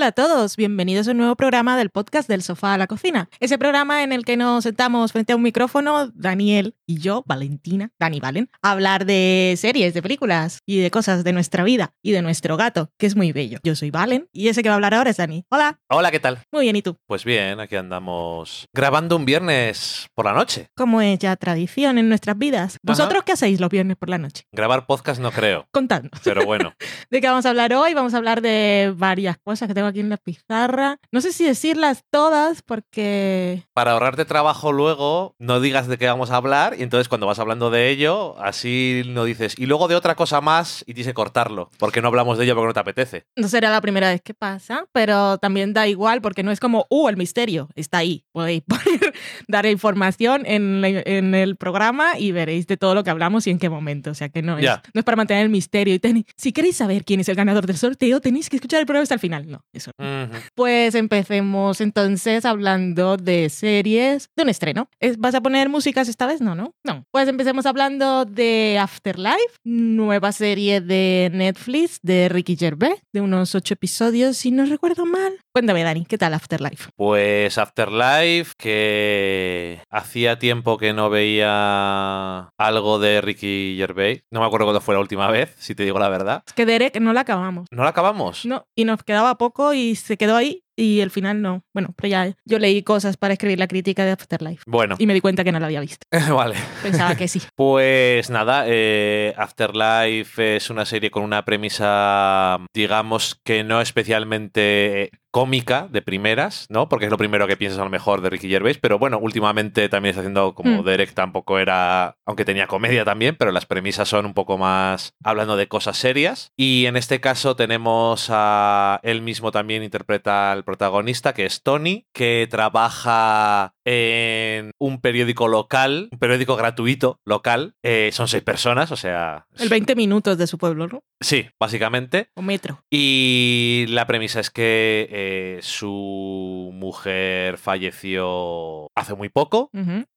Hola a todos, bienvenidos a un nuevo programa del podcast del sofá a la cocina. Ese programa en el que nos sentamos frente a un micrófono, Daniel y yo, Valentina, Dani Valen, a hablar de series, de películas y de cosas de nuestra vida y de nuestro gato, que es muy bello. Yo soy Valen y ese que va a hablar ahora es Dani. Hola. Hola, ¿qué tal? Muy bien, ¿y tú? Pues bien, aquí andamos grabando un viernes por la noche. Como es ya tradición en nuestras vidas. ¿Vosotros qué hacéis los viernes por la noche? Grabar podcast no creo. Contadnos. Pero bueno. ¿De qué vamos a hablar hoy? Vamos a hablar de varias cosas que tengo aquí en la pizarra. No sé si decirlas todas porque... Para ahorrarte trabajo luego, no digas de qué vamos a hablar y entonces cuando vas hablando de ello, así no dices, y luego de otra cosa más y dice cortarlo, porque no hablamos de ello porque no te apetece. No será la primera vez que pasa, pero también da igual porque no es como, uh, el misterio está ahí. Podéis poner, dar información en, en, el programa y veréis de todo lo que hablamos y en qué momento. O sea que no es, no es para mantener el misterio. Y si queréis saber quién es el ganador del sorteo, tenéis que escuchar el programa hasta el final. No, eso. Pues empecemos entonces hablando de series de un estreno. ¿Vas a poner músicas esta vez? No, no. No. Pues empecemos hablando de Afterlife, nueva serie de Netflix de Ricky Gervais, de unos ocho episodios, si no recuerdo mal. Cuéntame, Dani, ¿qué tal Afterlife? Pues Afterlife, que hacía tiempo que no veía algo de Ricky Gervais. No me acuerdo cuándo fue la última vez, si te digo la verdad. Es que Derek no la acabamos. ¿No la acabamos? No, y nos quedaba poco y se quedó ahí y el final no. Bueno, pero ya yo leí cosas para escribir la crítica de Afterlife. Bueno. Y me di cuenta que no la había visto. vale. Pensaba que sí. pues nada, eh, Afterlife es una serie con una premisa, digamos que no especialmente cómica de primeras, ¿no? Porque es lo primero que piensas a lo mejor de Ricky Gervais, pero bueno, últimamente también está haciendo como mm. Derek tampoco era, aunque tenía comedia también, pero las premisas son un poco más hablando de cosas serias. Y en este caso tenemos a él mismo también interpreta al protagonista, que es Tony, que trabaja en un periódico local, un periódico gratuito local. Eh, son seis personas, o sea... El 20 minutos de su pueblo, ¿no? Sí, básicamente. O metro. Y la premisa es que eh, su mujer falleció hace muy poco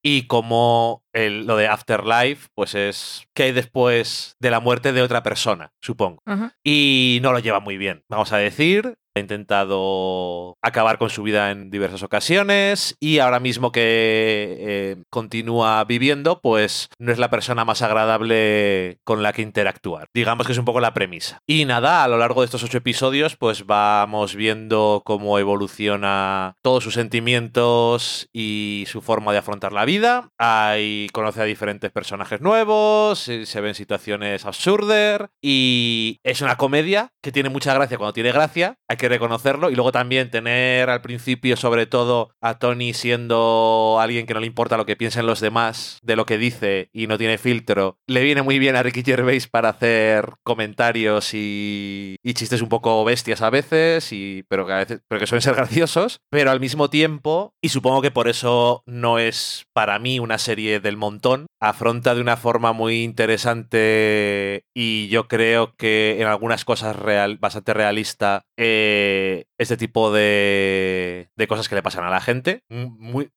y como lo de Afterlife, pues es que hay después de la muerte de otra persona, supongo. Y no lo lleva muy bien, vamos a decir. Ha intentado acabar con su vida en diversas ocasiones y ahora mismo que eh, continúa viviendo, pues no es la persona más agradable con la que interactuar. Digamos que es un poco la premisa. Y nada, a lo largo de estos ocho episodios, pues vamos viendo cómo evoluciona todos sus sentimientos y su forma de afrontar la vida. Hay conoce a diferentes personajes nuevos, se ven situaciones absurdas y es una comedia que tiene mucha gracia cuando tiene gracia. Hay que reconocerlo. Y luego también tener al principio, sobre todo, a Tony siendo alguien que no le importa lo que piensen los demás de lo que dice y no tiene filtro, le viene muy bien a Ricky Gervais para hacer comentarios y, chistes un poco bestias a veces, y, pero, que a veces, pero que suelen ser graciosos. Pero al mismo tiempo, y supongo que por eso no es para mí una serie del montón, afronta de una forma muy interesante y yo creo que en algunas cosas real, bastante realista eh, eh, este tipo de, de, cosas que le pasan a la gente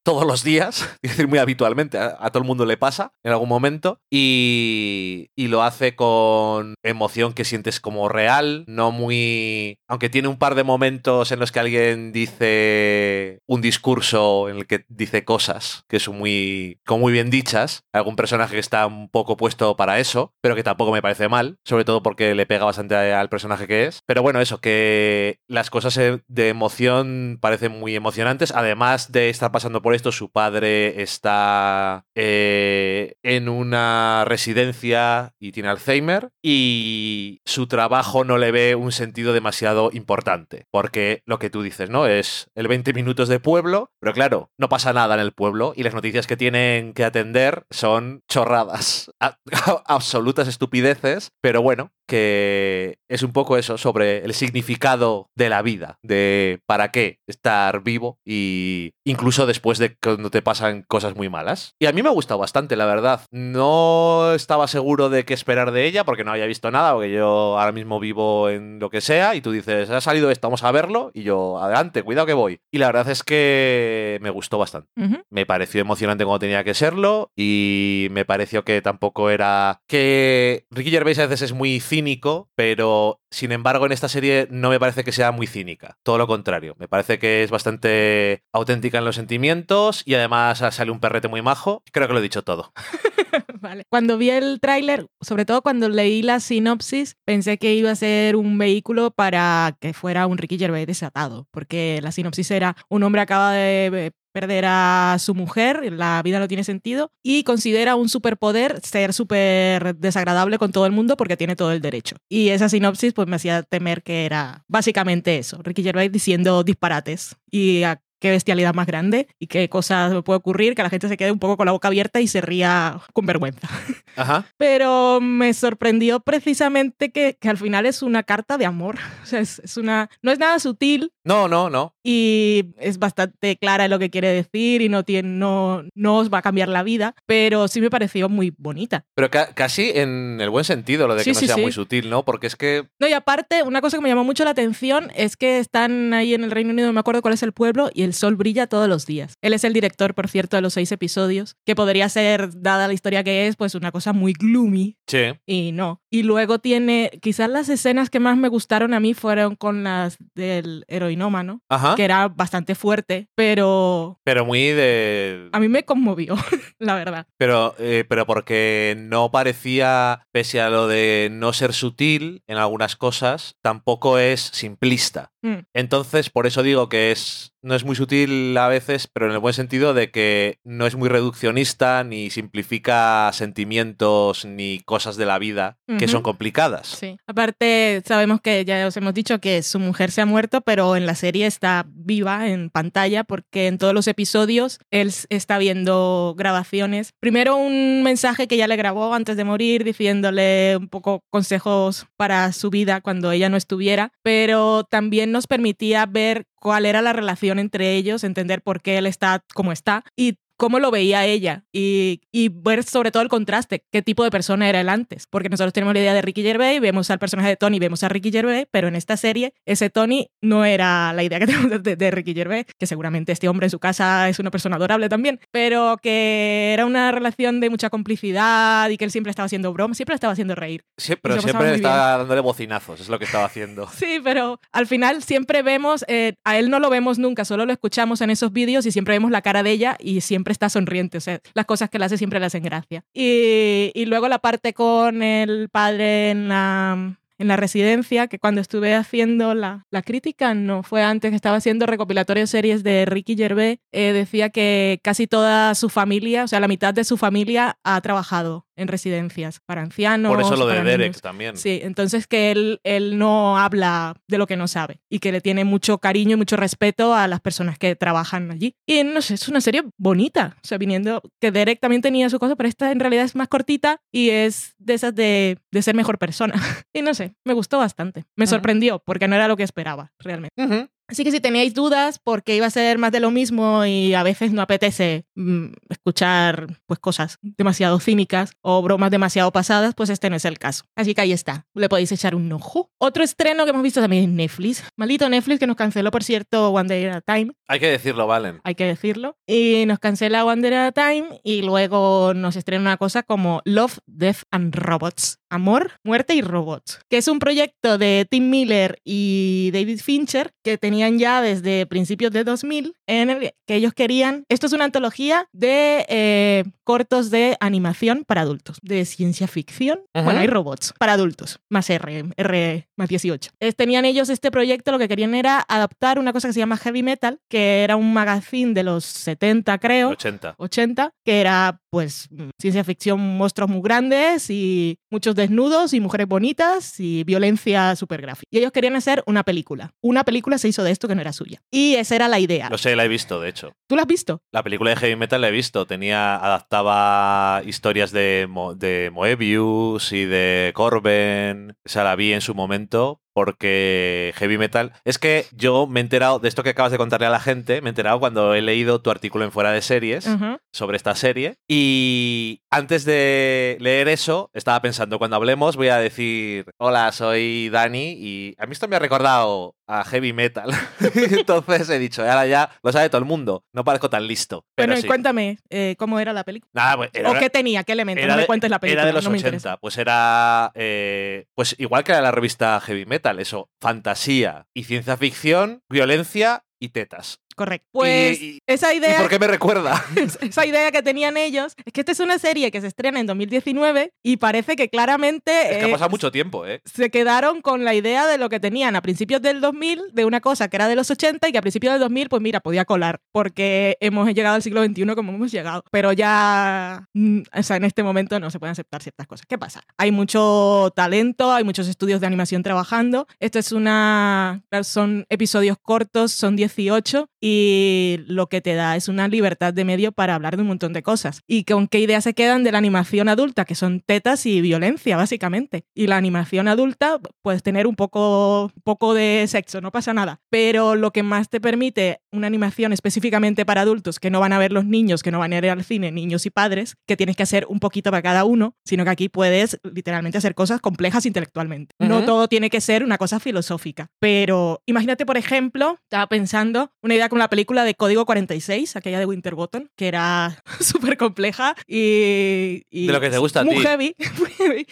todos los días, es decir, muy habitualmente, a, todo el mundo le pasa en algún momento y, y lo hace con emoción que sientes como real, no muy... aunque tiene un par de momentos en los que alguien dice un discurso en el que dice cosas que son muy, como muy bien dichas, algún personaje que está un poco puesto para eso, pero que tampoco me parece mal, sobre todo porque le pega bastante al personaje que es. Pero bueno, eso, que las cosas eh, de emoción parecen muy emocionantes. Además de estar pasando por esto, su padre está eh, en una residencia y tiene Alzheimer y su trabajo no le ve un sentido demasiado importante, porque lo que tú dices, ¿no? Es el 20 minutos de pueblo, pero claro, no pasa nada en el pueblo y las noticias que tienen que atender son chorradas, absolutas estupideces, pero bueno, que es un poco eso sobre el significado de la vida, de para qué estar vivo y incluso después de cuando te pasan cosas muy malas. Y a mí me ha gustado bastante, la verdad. No estaba seguro de qué esperar de ella porque no había visto nada, porque yo ahora mismo vivo en lo que sea y tú dices, ha salido esto, vamos a verlo y yo, adelante, cuidado que voy. Y la verdad es que me gustó bastante. Me pareció emocionante como tenía que serlo y me pareció que tampoco era que Ricky Gervais a veces es muy cínico, pero pero sin embargo en esta serie no me parece que sea muy cínica, todo lo contrario, me parece que es bastante auténtica en los sentimientos y además sale un perrete muy majo, creo que lo he dicho todo. vale. Cuando vi el tráiler, sobre todo cuando leí la sinopsis, pensé que iba a ser un vehículo para que fuera un Ricky Gervais desatado, porque la sinopsis era un hombre acaba de perder a su mujer, la vida no tiene sentido, y considera un superpoder ser súper desagradable con todo el mundo porque tiene todo el derecho. Y esa sinopsis pues me hacía temer que era básicamente eso, Ricky Gervais diciendo disparates y qué bestialidad más grande y qué cosas me puede ocurrir, que la gente se quede un poco con la boca abierta y se ría con vergüenza. Ajá. Pero me sorprendió precisamente que, que, al final es una carta de amor. O sea, es, es, una, no es nada sutil. No, no, no. Y es bastante clara lo que quiere decir y no, tiene, no, no os va a cambiar la vida, pero sí me pareció muy bonita. Pero ca casi en el buen sentido, lo de que no sea muy sutil, ¿no? Porque es que... No, y aparte, una cosa que me llamó mucho la atención es que están ahí en el Reino Unido, no me acuerdo cuál es el pueblo, y el sol brilla todos los días. Él es el director, por cierto, de los seis episodios, que podría ser, dada la historia que es, pues una cosa muy gloomy. Sí. Y no. Y luego tiene, quizás las escenas que más me gustaron a mí fueron con las del heroinómano, Ajá. que era bastante fuerte, pero... Pero muy de... A mí me conmovió, la verdad. Pero, eh, pero porque no parecía, pese a lo de no ser sutil en algunas cosas, tampoco es simplista. Mm. Entonces, por eso digo que es no es muy sutil a veces, pero en el buen sentido de que no es muy reduccionista ni simplifica sentimientos ni cosas de la vida que son complicadas. Sí. Aparte, sabemos que ya os hemos dicho que su mujer se ha muerto, pero en la serie está viva en pantalla porque en todos los episodios él está viendo grabaciones. Primero un mensaje que ella le grabó antes de morir diciéndole un poco consejos para su vida cuando ella no estuviera, pero también nos permitía ver cuál era la relación entre ellos, entender por qué él está como está y cómo lo veía ella y, y ver sobre todo el contraste, qué tipo de persona era él antes, porque nosotros tenemos la idea de Ricky Gervais, vemos al personaje de Tony, vemos a Ricky Gervais, pero en esta serie ese Tony no era la idea que tenemos de, de Ricky Gervais, que seguramente este hombre en su casa es una persona adorable también, pero que era una relación de mucha complicidad y que él siempre estaba haciendo bromas, siempre estaba haciendo reír. Sí, pero siempre muy está dándole bocinazos, es lo que estaba haciendo. Sí, pero al final siempre vemos, eh, a él no lo vemos nunca, solo lo escuchamos en esos vídeos y siempre vemos la cara de ella y siempre está sonriente. O sea, las cosas que le hace siempre le hacen gracia. Y, luego la parte con el padre en la, en la residencia, que cuando estuve haciendo la, la crítica, no fue antes, que estaba haciendo recopilatorio series de Ricky Gervais, eh, decía que casi toda su familia, o sea, la mitad de su familia ha trabajado en residencias para ancianos. Por eso lo de para Derek niños. también. Sí, entonces que él, él no habla de lo que no sabe y que le tiene mucho cariño y mucho respeto a las personas que trabajan allí. Y no sé, es una serie bonita. O sea, viniendo que Derek también tenía su cosa, pero esta en realidad es más cortita y es de esas de, de ser mejor persona. y no sé, me gustó bastante. Me sorprendió porque no era lo que esperaba, realmente. Ujú. Así que si teníais dudas porque iba a ser más de lo mismo y a veces no apetece mm, escuchar pues cosas demasiado cínicas o bromas demasiado pasadas, pues este no es el caso. Así que ahí está, le podéis echar un ojo. Otro estreno que hemos visto también en Netflix, maldito Netflix que nos canceló por cierto One Day at a Time, Hay que decirlo, Valen. hay que decirlo, y nos cancela One Day at a Time y luego nos estrena una cosa como Love, Death and Robots. Amor, muerte y robots, que es un proyecto de Tim Miller y David Fincher que tenían ya desde principios de 2000 en el que ellos querían, esto es una antología de eh, cortos de animación para adultos, de ciencia ficción, Ujú. bueno, hay robots para adultos, más R, R más 18. Es- tenían ellos este proyecto, lo que querían era adaptar una cosa que se llama Heavy Metal, que era un magazine de los 70 creo, 80. 80, que era pues ciencia ficción, monstruos muy grandes y muchos desnudos y mujeres bonitas y violencia súper gráfica. Y ellos querían hacer una película. Una película se hizo de esto que no era suya. Y esa era la idea. Lo sé, la he visto, de hecho. ¿Tú la has visto? La película de Heavy Metal la he visto. Tenía, adaptaba historias de, Mo- de Moebius y de Corben. O sea, la vi en su momento. Porque heavy metal. Es que yo me he enterado de esto que acabas de contarle a la gente, me he enterado cuando he leído tu artículo en Fuera de Series sobre esta serie. Y antes de leer eso, estaba pensando, cuando hablemos voy a decir, hola, soy Dani y a mí esto me ha recordado a heavy metal. Entonces he dicho, ahora ya lo sabe todo el mundo, no parezco tan listo. Pero bueno, cuéntame, eh, ¿cómo era la película? Nada, pues, ¿O qué tenía? ¿Qué elementos? No me cuentes la película. Era de los no 80, pues era eh, pues igual que era la revista Heavy Metal, eso, fantasía y ciencia ficción, violencia y tetas. Correcto. Pues esa idea. ¿y ¿Por qué me recuerda? esa idea que tenían ellos es que esta es una serie que se estrena en 2019 y parece que claramente. Es que ha pasado mucho tiempo, ¿eh? Se quedaron con la idea de lo que tenían a principios del 2000 de una cosa que era de los 80 y que a principios del 2000, pues mira, podía colar porque hemos llegado al siglo XXI como hemos llegado. Pero ya. Mm, o sea, en este momento no se pueden aceptar ciertas cosas. ¿Qué pasa? Hay mucho talento, hay muchos estudios de animación trabajando. Esto es una. Son episodios cortos, son 18 y lo que te da es una libertad de medio para hablar de un montón de cosas. ¿Y con qué ideas se quedan de la animación adulta? Que son tetas y violencia, básicamente. Y la animación adulta, puedes tener un poco, poco de sexo, no pasa nada. Pero lo que más te permite una animación específicamente para adultos, que no van a ver los niños, que no van a ir al cine, niños y padres, que tienes que hacer un poquito para cada uno, sino que aquí puedes literalmente hacer cosas complejas intelectualmente. No todo tiene que ser una cosa filosófica. Pero imagínate, por ejemplo, estaba pensando una idea la película de Código 46, aquella de Winterbottom, que era súper compleja y, De lo que te gusta a muy Heavy,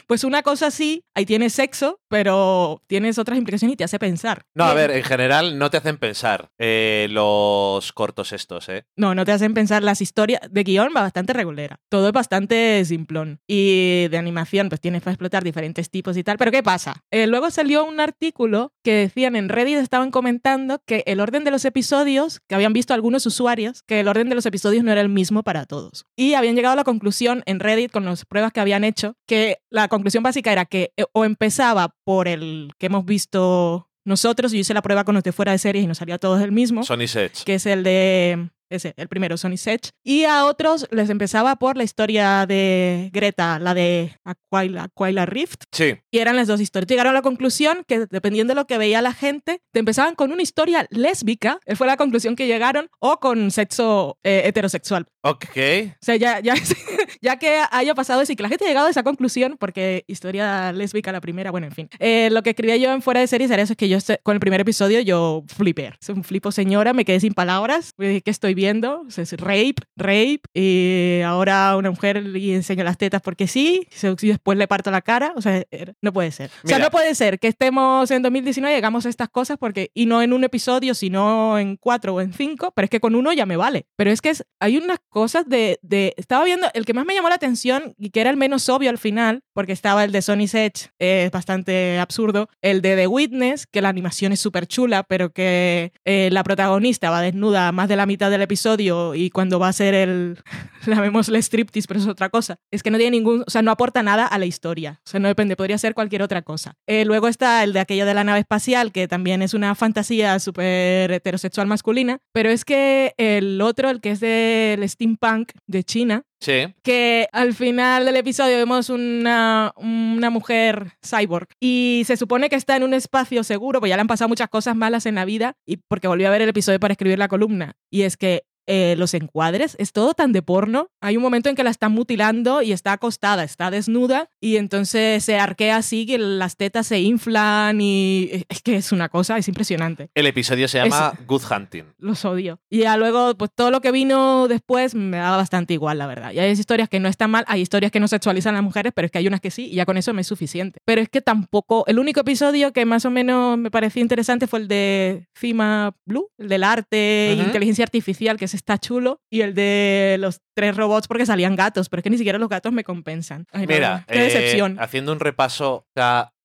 Pues una cosa así, ahí tienes sexo, pero tienes otras implicaciones y te hace pensar. No, a ver, en general no te hacen pensar eh, los cortos estos, ¿eh? No, no te hacen pensar. Las historias de guion va bastante regulera. Todo es bastante simplón. Y de animación, pues tienes para explotar diferentes tipos y tal. Pero ¿qué pasa? Eh, luego salió un artículo que decían en Reddit, estaban comentando que el orden de los episodios que habían visto algunos usuarios que el orden de los episodios no era el mismo para todos. Y habían llegado a la conclusión en Reddit con las pruebas que habían hecho que la conclusión básica era que eh, o empezaba por el que hemos visto nosotros, yo hice la prueba con los de fuera de series y nos salía todos el mismo. Sony Sets. Que es el de ese, el primero, Sony Sech. Y a otros les empezaba por la historia de Greta, la de Aquila, Aquila Rift. Sí. Y eran las dos historias. Llegaron a la conclusión que dependiendo de lo que veía la gente, te empezaban con una historia lésbica, fue la conclusión que llegaron, o con sexo eh, heterosexual. Ok. O sea, ya, ya, ya que haya pasado eso y que la gente ha llegado a esa conclusión, porque historia lésbica la primera, bueno, en fin. Eh, lo que escribía yo en fuera de series era eso, es que yo con el primer episodio yo flipé. Es un flipo señora, me quedé sin palabras. ¿Qué estoy viendo? es rape, rape, y ahora una mujer le enseña las tetas porque sí, y después le parto la cara. O sea, no puede ser. O sea, no puede ser que estemos en 2019 y llegamos a estas cosas porque, y no en un episodio, sino en cuatro o en cinco, pero es que con uno ya me vale. Pero es que hay unas cosas de, de, estaba viendo, el que más me llamó la atención y que era el menos obvio al final, porque estaba el de Sony's Edge, es bastante absurdo, el de The Witness, que la animación es súper chula, pero que eh, la protagonista va desnuda más de la mitad del episodio y cuando va a ser el, llamémosle striptease, pero es otra cosa. Es que no tiene ningún, o sea, no aporta nada a la historia. O sea, no depende, podría ser cualquier otra cosa. Eh, luego está el de aquella de la nave espacial, que también es una fantasía súper heterosexual masculina, pero es que el otro, el que es del steampunk de China, Sí. Que al final del episodio vemos una, una, mujer cyborg y se supone que está en un espacio seguro, pues ya le han pasado muchas cosas malas en la vida y porque volví a ver el episodio para escribir la columna. Y es que eh, los encuadres, es todo tan de porno. Hay un momento en que la están mutilando y está acostada, está desnuda y entonces se arquea así que las tetas se inflan y es que es una cosa, es impresionante. El episodio se llama Good Hunting. Los odio. Y ya luego, pues todo lo que vino después me daba bastante igual, la verdad. Y hay historias que no están mal, hay historias que no sexualizan a las mujeres, pero es que hay unas que sí y ya con eso me es suficiente. Pero es que tampoco, el único episodio que más o menos me parecía interesante fue el de Cima Blue, el del arte e inteligencia artificial, que es está chulo. Y el de los tres robots porque salían gatos, pero es que ni siquiera los gatos me compensan. Mira, qué decepción. Eh, haciendo un repaso,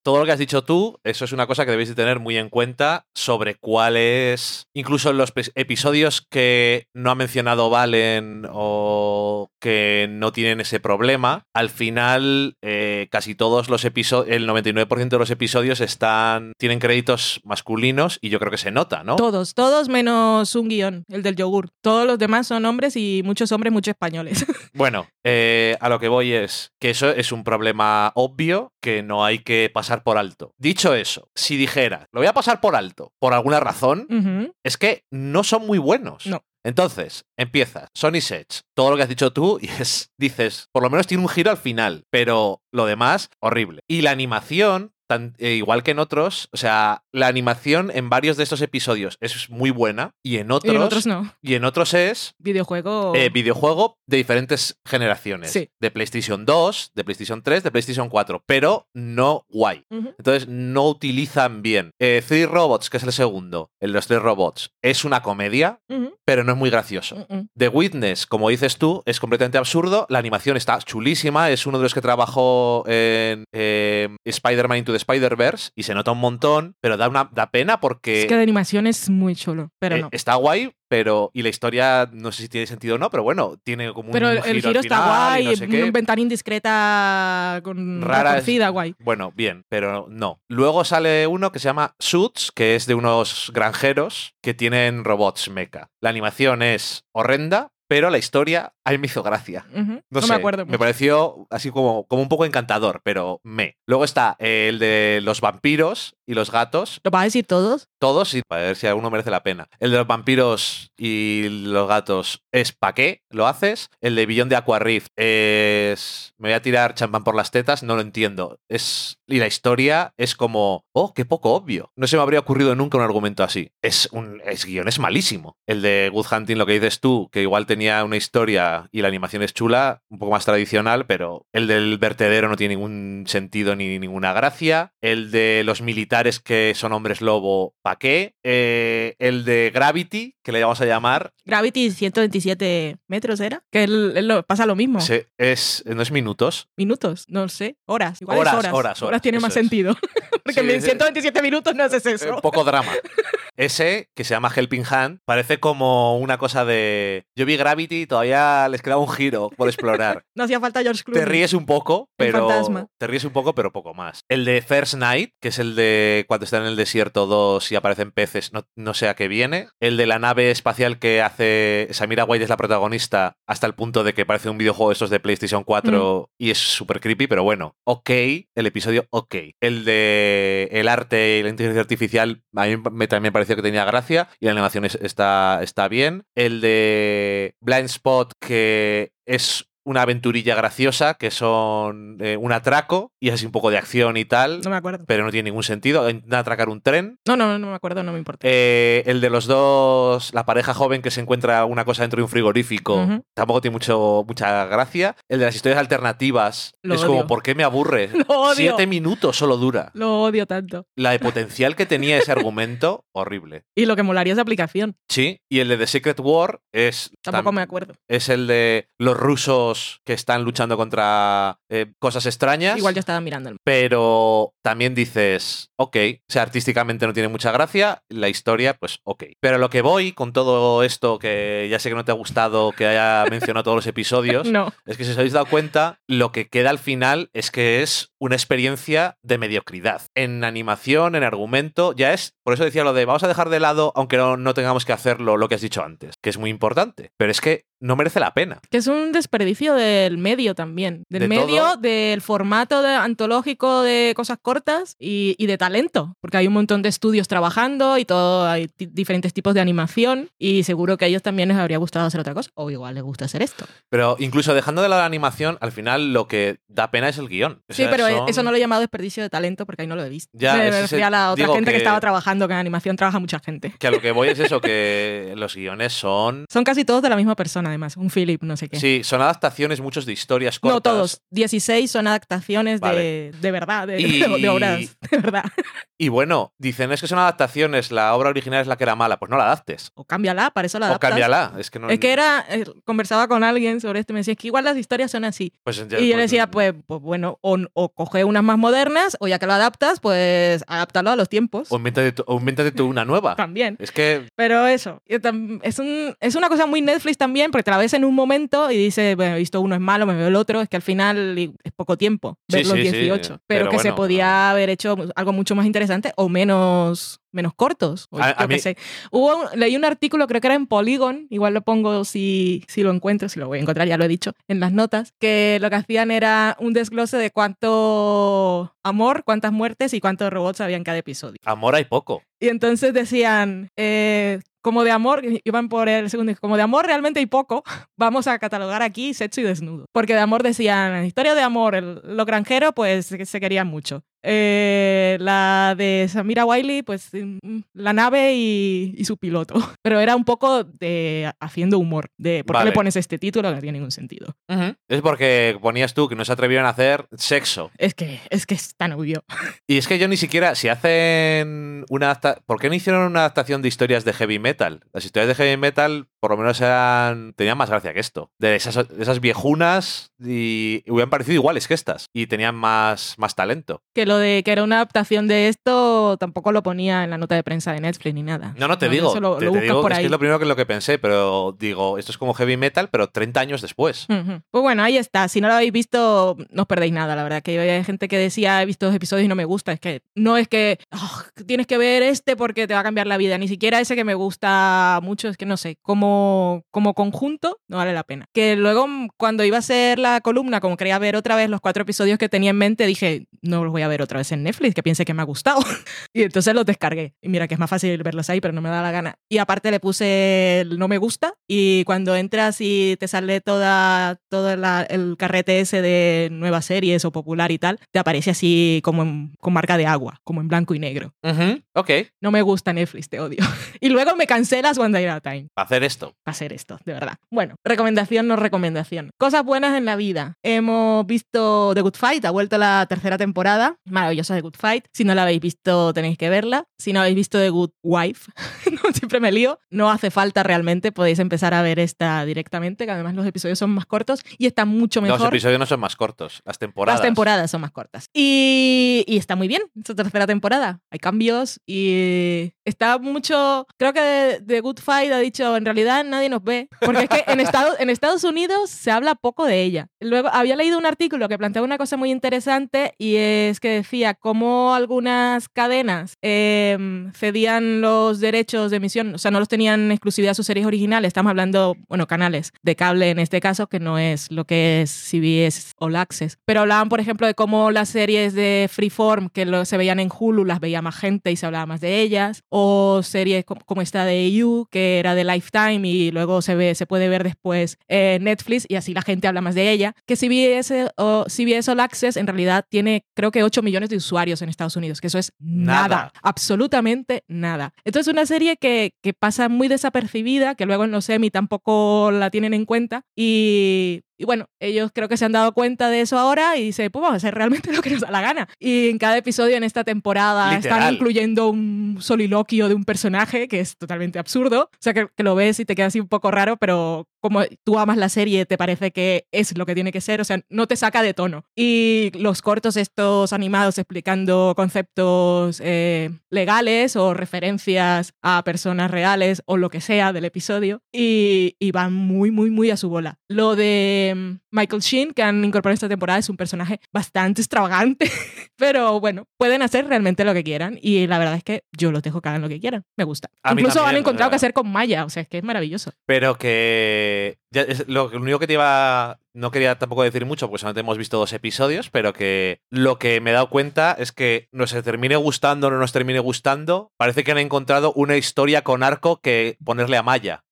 todo lo que has dicho tú, eso es una cosa que debéis de tener muy en cuenta sobre cuáles, incluso los episodios que no ha mencionado Valen o que no tienen ese problema, al final eh, casi todos los episodios, el 99% de los episodios están, tienen créditos masculinos y yo creo que se nota, ¿no? Todos, todos menos un guion, el del yogur. Todos los demás son hombres y muchos hombres, muchos españoles. Bueno, eh, a lo que voy es que eso es un problema obvio, que no hay que pasar pasar por alto. Dicho eso, si dijera, lo voy a pasar por alto, por alguna razón, es que no son muy buenos. No. Entonces, empiezas, Sony's Edge, todo lo que has dicho tú, y es, dices, por lo menos tiene un giro al final, pero lo demás, horrible. Y la animación, tan- eh, igual que en otros, o sea, la animación en varios de estos episodios es muy buena, y en Y otros, en otros no. y en otros es Videojuego. eh, videojuego de diferentes generaciones. Sí. De PlayStation 2, de PlayStation 3, de PlayStation 4, pero no guay. Entonces no utilizan bien. Eh, Three Robots, que es el segundo, el de los tres robots, es una comedia, pero no es muy gracioso. The Witness, como dices tú, es completamente absurdo. La animación está chulísima. Es uno de los que trabajó en eh, Spider-Man Into the Spider-Verse y se nota un montón, pero da, una, da pena porque Es que de animación es muy chulo, pero eh, no. está guay. Pero, y la historia, no sé si tiene sentido o no, pero bueno, tiene como Pero un el, el giro, está guay, no sé una ventana indiscreta con Rara es- guay. Bueno, bien, pero no. Luego sale uno que se llama Suits, que es de unos granjeros que tienen robots mecha. La animación es horrenda, pero la historia a mí me hizo gracia. No, No, sé, me acuerdo. me pareció así como, como un poco encantador, pero me. Luego está el de los vampiros y los gatos, ¿Lo vas a decir todos? todos, y para ver si alguno merece la pena. El de los vampiros y los gatos es ¿pa' qué lo haces? El de Billón de Aqua Rift es me voy a tirar champán por las tetas, no lo entiendo. Es y la historia es como, oh, qué poco obvio. No se me habría ocurrido nunca un argumento así. Es un es guion es malísimo. El de Good Hunting, lo que dices tú, que igual tenía una historia y la animación es chula, un poco más tradicional, pero el del vertedero no tiene ningún sentido ni ninguna gracia. El de los militares que son hombres lobo, ¿pa' qué? Eh, el de Gravity, que le vamos a llamar, Gravity 127 metros era. Que él- él lo- pasa lo mismo. se- es, no es minutos. Minutos, no sé. Horas. Igual Horas, es horas. horas, horas, tiene más es. sentido. Porque Sí, en sí. 127 minutos no haces Eh, eso. poco drama. Ese, que se llama Helping Hand, parece como una cosa de. Yo vi Gravity y todavía les queda un giro por explorar. No hacía falta George Clooney. Te ríes un poco, pero. Te ríes un poco, pero poco más. El de First Night, que es el de cuando están en el desierto 2 y aparecen peces, no, no sé a qué viene. El de la nave espacial que hace. Samira White es la protagonista, hasta el punto de que parece un videojuego de estos de PlayStation 4 y es súper creepy, pero bueno. Ok, el episodio, ok. El de el arte y la inteligencia artificial, a mí me, también pareció que tenía gracia y la animación es- está, está bien. El de Blind Spot, que es una aventurilla graciosa, que son eh, un atraco y es así un poco de acción y tal, No me acuerdo. pero no tiene ningún sentido. Intentan atracar un tren. No, no, no me acuerdo, no me importa. Eh, el de los dos, la pareja joven que se encuentra una cosa dentro de un frigorífico, tampoco tiene mucho, mucha gracia. El de las historias alternativas, Lo es como. ¿por qué me aburre? Lo odio. Siete minutos solo dura. Lo odio tanto. La de potencial que tenía ese argumento, horrible. Y lo que molaría esa aplicación. Sí, y el de The Secret War es... Tampoco tam- me acuerdo. Es el de los rusos que están luchando contra eh, cosas extrañas. Igual yo estaba mirando. Pero también dices, ok, o sea, artísticamente no tiene mucha gracia, la historia, pues ok. Pero lo que voy con todo esto, que ya sé que no te ha gustado que haya mencionado todos los episodios, No. es que si os habéis dado cuenta, lo que queda al final es que es una experiencia de mediocridad. En animación, en argumento, ya es, por eso decía lo de vamos a dejar de lado, aunque no, no tengamos que hacerlo, lo que has dicho antes, que es muy importante. Pero es que no merece la pena. Que es un desperdicio del medio también. Del De medio, todo. del formato de- antológico de cosas cortas y, y de talento. Porque hay un montón de estudios trabajando y todo, hay diferentes tipos de animación. Y seguro que a ellos también les habría gustado hacer otra cosa. O igual les gusta hacer esto. Pero incluso dejando de lado la animación, al final lo que da pena es el guion. O Sí, pero son- eso no lo he llamado desperdicio de talento porque ahí no lo he visto. Ya, me refería a la otra gente que... que- estaba trabajando, que en animación trabaja mucha gente. Que a lo que voy es eso, que los guiones son... Son casi todos de la misma persona, además. Un Philip, no sé qué. Sí, son adaptaciones muchos de historias cortas. No todos. 16 son adaptaciones de, Vale. de verdad, de, Y- de obras de verdad. Y bueno, dicen, es que son adaptaciones, la obra original es la que era mala. Pues no la adaptes. O cámbiala, para eso la O adaptas. cámbiala. Es que no... Es que era, eh, conversaba con alguien sobre esto y me decía, es que igual las historias son así. pues ya- y yo le pues- decía, pues, pues bueno, o, o coge unas más modernas, o ya que lo adaptas, pues adáptalo a los tiempos. O invéntate, tú- o invéntate tú una nueva. También. Es que Pero eso, es, un, es una cosa muy Netflix también, porque te la ves en un momento y dices, bueno, visto uno es malo, me veo el otro, es que al final es poco tiempo Sí, ver los sí, sí, 18. pero, pero que se podía haber hecho algo mucho más interesante o menos menos cortos. Hubo, leí un artículo, creo que era en Polygon, igual lo pongo si, si lo encuentro, si lo voy a encontrar, ya lo he dicho, en las notas, que lo que hacían era un desglose de cuánto amor, cuántas muertes y cuántos robots había en cada episodio. Amor hay poco. Y entonces decían, eh, como de amor, iban por el segundo, como de amor realmente hay poco, vamos a catalogar aquí sexo y desnudo. Porque de amor decían, historia de amor, el, lo granjero, pues se querían mucho. Eh, la de Samira Wiley, pues mm, la nave y, su piloto. Pero era un poco de haciendo humor, de por qué le pones este título que no tiene ningún sentido. Es porque ponías tú que no se atrevieron a hacer sexo. Es que es, que es tan obvio. Y es que yo ni siquiera, si hacen una adaptación, ¿por qué no hicieron una adaptación de historias de heavy metal? Las historias de heavy metal por lo menos eran, tenían más gracia que esto. De esas, esas viejunas y hubieran parecido iguales que estas. Y tenían más, más talento. Que lo de que era una adaptación de esto tampoco lo ponía en la nota de prensa de Netflix ni nada. No, no te digo. te, digo es que es lo primero que lo que pensé, pero digo, esto es como heavy metal, pero 30 años después. Pues bueno, ahí está. Si no lo habéis visto, no os perdéis nada, la verdad. Que hay gente que decía, he visto dos episodios y no me gusta. Es que no es que oh, tienes que ver este porque te va a cambiar la vida. Ni siquiera ese que me gusta mucho. Es que no sé, como, como conjunto, no vale la pena. Que luego, cuando iba a ser la columna, como quería ver otra vez los cuatro episodios que tenía en mente, dije, no los voy a ver otra vez en Netflix, que piense que me ha gustado. y entonces los descargué. Y mira que es más fácil verlos ahí, pero no me da la gana. Y aparte le puse el no me gusta y cuando entras y te sale toda, todo el carrete ese de nuevas series o popular y tal, te aparece así como con marca de agua, como en blanco y negro. Ok. No me gusta Netflix, te odio. y luego me cancelas One Day at a Time. Para hacer esto. Para hacer esto, de verdad. Bueno, recomendación, no recomendación. Cosas buenas en la vida. Hemos visto The Good Fight, ha vuelto la tercera temporada. Maravillosa The Good Fight. Si no la habéis visto, tenéis que verla. Si no habéis visto The Good Wife, siempre me lío. No hace falta realmente, podéis empezar a ver esta directamente, que además los episodios son más cortos y está mucho mejor. Los episodios no son más cortos, las temporadas. Las temporadas son más cortas. Y, y está muy bien, esta tercera temporada. Hay cambios y está mucho. Creo que The Good Fight ha dicho, en realidad nadie nos ve. Porque es que en Estados, en Estados Unidos se habla poco de ella. Luego había leído un artículo que planteaba una cosa muy interesante y es que decía cómo algunas cadenas em, cedían los derechos de emisión, o sea, no los tenían exclusividad a sus series originales. Estamos hablando, bueno, canales de cable en este caso, que no es lo que es CBS o Access. Pero hablaban, por ejemplo, de cómo las series de Freeform que lo, se veían en Hulu las veía más gente y se hablaba más de ellas o series como, esta de EU, que era de Lifetime y luego se, ve, se puede ver después en Netflix y así la gente habla más de ella. Que CBS o CBS All Access en realidad tiene creo que 8 millones de usuarios en Estados Unidos, que eso es nada, absolutamente nada. Entonces es una serie que, que pasa muy desapercibida, que luego en los semi tampoco la tienen en cuenta y y bueno, ellos creo que se han dado cuenta de eso ahora y dicen, pues vamos a hacer realmente lo que nos da la gana. Y en cada episodio en esta temporada están incluyendo un soliloquio de un personaje que es totalmente absurdo. O sea, que, que, lo ves y te queda así un poco raro, pero como tú amas la serie, te parece que es lo que tiene que ser. O sea, no te saca de tono. Y los cortos estos animados explicando conceptos eh, legales o referencias a personas reales o lo que sea del episodio. Y, y van muy, muy, muy a su bola. Lo de Em, Michael Sheen, que han incorporado esta temporada, es un personaje bastante extravagante, pero bueno, pueden hacer realmente lo que quieran y la verdad es que yo los dejo que hagan lo que quieran, me gusta. Incluso han encontrado que hacer con Maya, o sea, es que es maravilloso. Pero que lo, único que te iba no quería tampoco decir mucho porque solamente hemos visto dos episodios, pero que lo que me he dado cuenta es que nos termine gustando o no nos termine gustando, parece que han encontrado una historia con arco que ponerle a Maya.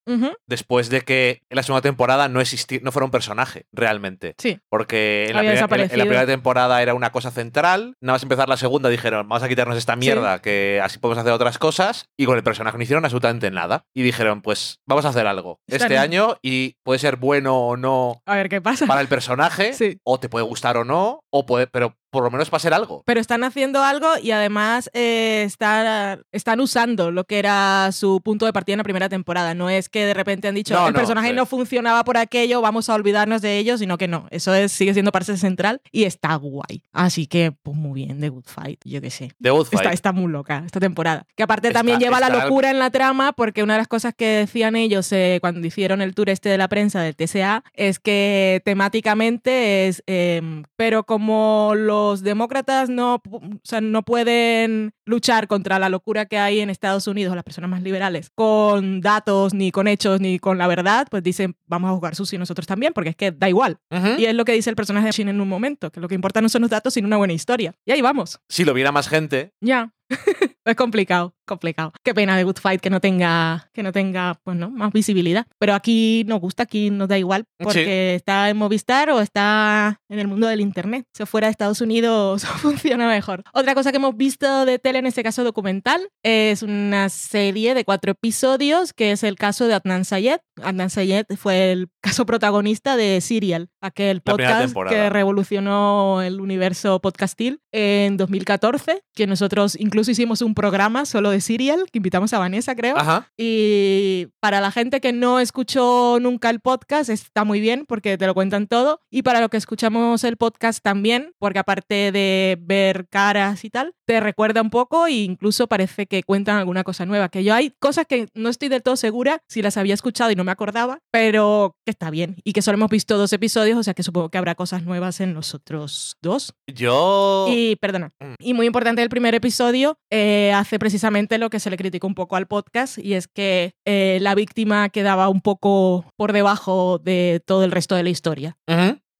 Después de que en la segunda temporada no existía, no fuera un personaje realmente. Sí. Porque en la, primera, temporada era una cosa central. Nada más empezar la segunda dijeron, vamos a quitarnos esta mierda, que así podemos hacer otras cosas. Y con el personaje no hicieron absolutamente nada. Y dijeron, pues vamos a hacer algo este año y puede ser bueno o no. A ver qué pasa. Para el personaje. O te puede gustar o no. O puede, pero por lo menos para ser algo. Pero están haciendo algo y además eh, están, usando lo que era su punto de partida en la primera temporada. No es que de repente han dicho el personaje no funcionaba por aquello, vamos a olvidarnos de ello, sino que no. Eso es, sigue siendo parte central y está guay. Así que, pues muy bien, The Good Fight, yo qué sé. The Good Fight. Está, está muy loca esta temporada. Que aparte también lleva la locura en la trama, porque una de las cosas que decían ellos eh, cuando hicieron el tour este de la prensa del TSA es que temáticamente es, em, pero como lo los demócratas no, o sea, no pueden luchar contra la locura que hay en Estados Unidos, las personas más liberales, con datos, ni con hechos, ni con la verdad, pues dicen, vamos a jugar sucio nosotros también, porque es que da igual. Y es lo que dice el personaje de Shin en un momento, que lo que importa no son los datos, sino una buena historia. Y ahí vamos. Si lo viera más gente. Ya. es complicado, complicado. Qué pena de Good Fight que no tenga, que no tenga, pues no, más visibilidad. Pero aquí nos gusta, aquí nos da igual, porque está en Movistar o está en el mundo del internet. Si fuera de Estados Unidos funciona mejor. Otra cosa que hemos visto de tele, en este caso documental, es una serie de cuatro episodios, que es el caso de Adnan Sayed. Adnan Sayed fue el caso protagonista de Serial, aquel podcast que revolucionó el universo podcastil en 2014, que nosotros incluso hicimos un programa solo de Serial, que invitamos a Vanessa, creo. Y para la gente que no escuchó nunca el podcast, está muy bien porque te lo cuentan todo. Y para los que escuchamos el podcast también, porque aparte de ver caras y tal, te recuerda un poco e incluso parece que cuentan alguna cosa nueva. Que yo hay cosas que no estoy del todo segura si las había escuchado y no me acordaba, pero que está bien. Y que solo hemos visto dos episodios, o sea que supongo que habrá cosas nuevas en los otros dos. Yo. Y perdona. Mm. Y muy importante el primer episodio eh, hace precisamente lo que se le criticó un poco al podcast y es que eh, la víctima quedaba un poco por debajo de todo el resto de la historia.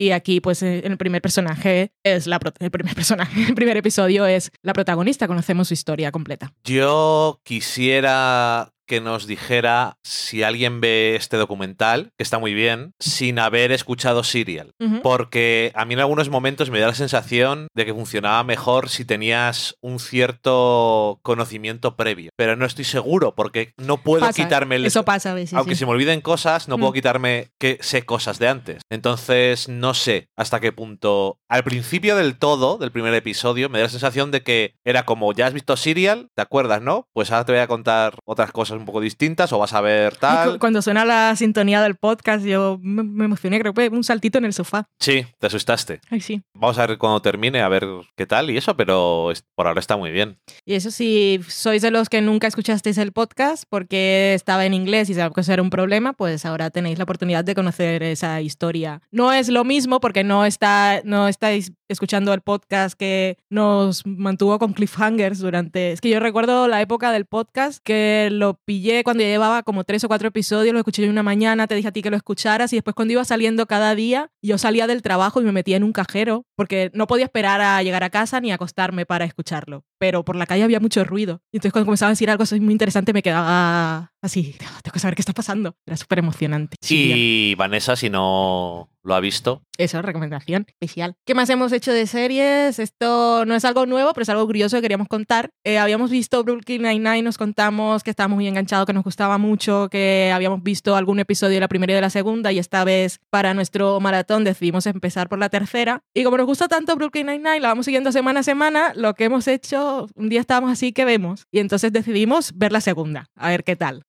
Y aquí, pues, en el primer personaje es la el primer personaje, el primer episodio es la protagonista, conocemos su historia completa. Yo quisiera que nos dijera si alguien ve este documental, que está muy bien, sin haber escuchado Serial. Porque a mí en algunos momentos me da la sensación de que funcionaba mejor si tenías un cierto conocimiento previo. Pero no estoy seguro, porque no puedo quitarme el... Eso pasa a veces. Aunque se me olviden cosas, no puedo quitarme que sé cosas de antes. Entonces, no sé hasta qué punto. Al principio del todo, del primer episodio, me da la sensación de que era como, ya has visto Serial, ¿te acuerdas, no? Pues ahora te voy a contar otras cosas un poco distintas o vas a ver tal. Cuando suena la sintonía del podcast, yo me, emocioné, creo que un saltito en el sofá. Sí, te asustaste. Ay, sí. Vamos a ver cuando termine, a ver qué tal y eso, pero por ahora está muy bien. Y eso si sois de los que nunca escuchasteis el podcast porque estaba en inglés y sabéis que eso era un problema, pues ahora tenéis la oportunidad de conocer esa historia. No es lo mismo porque no, está, no estáis escuchando el podcast que nos mantuvo con cliffhangers durante... Es que yo recuerdo la época del podcast que lo pillé cuando ya llevaba como tres o cuatro episodios, lo escuché yo una mañana, te dije a ti que lo escucharas y después cuando iba saliendo cada día, yo salía del trabajo y me metía en un cajero porque no podía esperar a llegar a casa ni acostarme para escucharlo. Pero por la calle había mucho ruido. Y entonces cuando comenzaba a decir algo muy interesante me quedaba así, tengo que saber qué está pasando. Era súper emocionante. Y Vanessa, si no lo ha visto. Eso, recomendación especial. ¿Qué más hemos hecho de series? Esto no es algo nuevo, pero es algo curioso que queríamos contar. Eh, habíamos visto Brooklyn Nine-Nine, nos contamos que estábamos muy enganchados, que nos gustaba mucho, que habíamos visto algún episodio de la primera y de la segunda, y esta vez para nuestro maratón decidimos empezar por la tercera. Y como nos gusta tanto Brooklyn Nine-Nine, la vamos siguiendo semana a semana, lo que hemos hecho, un día estábamos así que vemos, y entonces decidimos ver la segunda, a ver qué tal.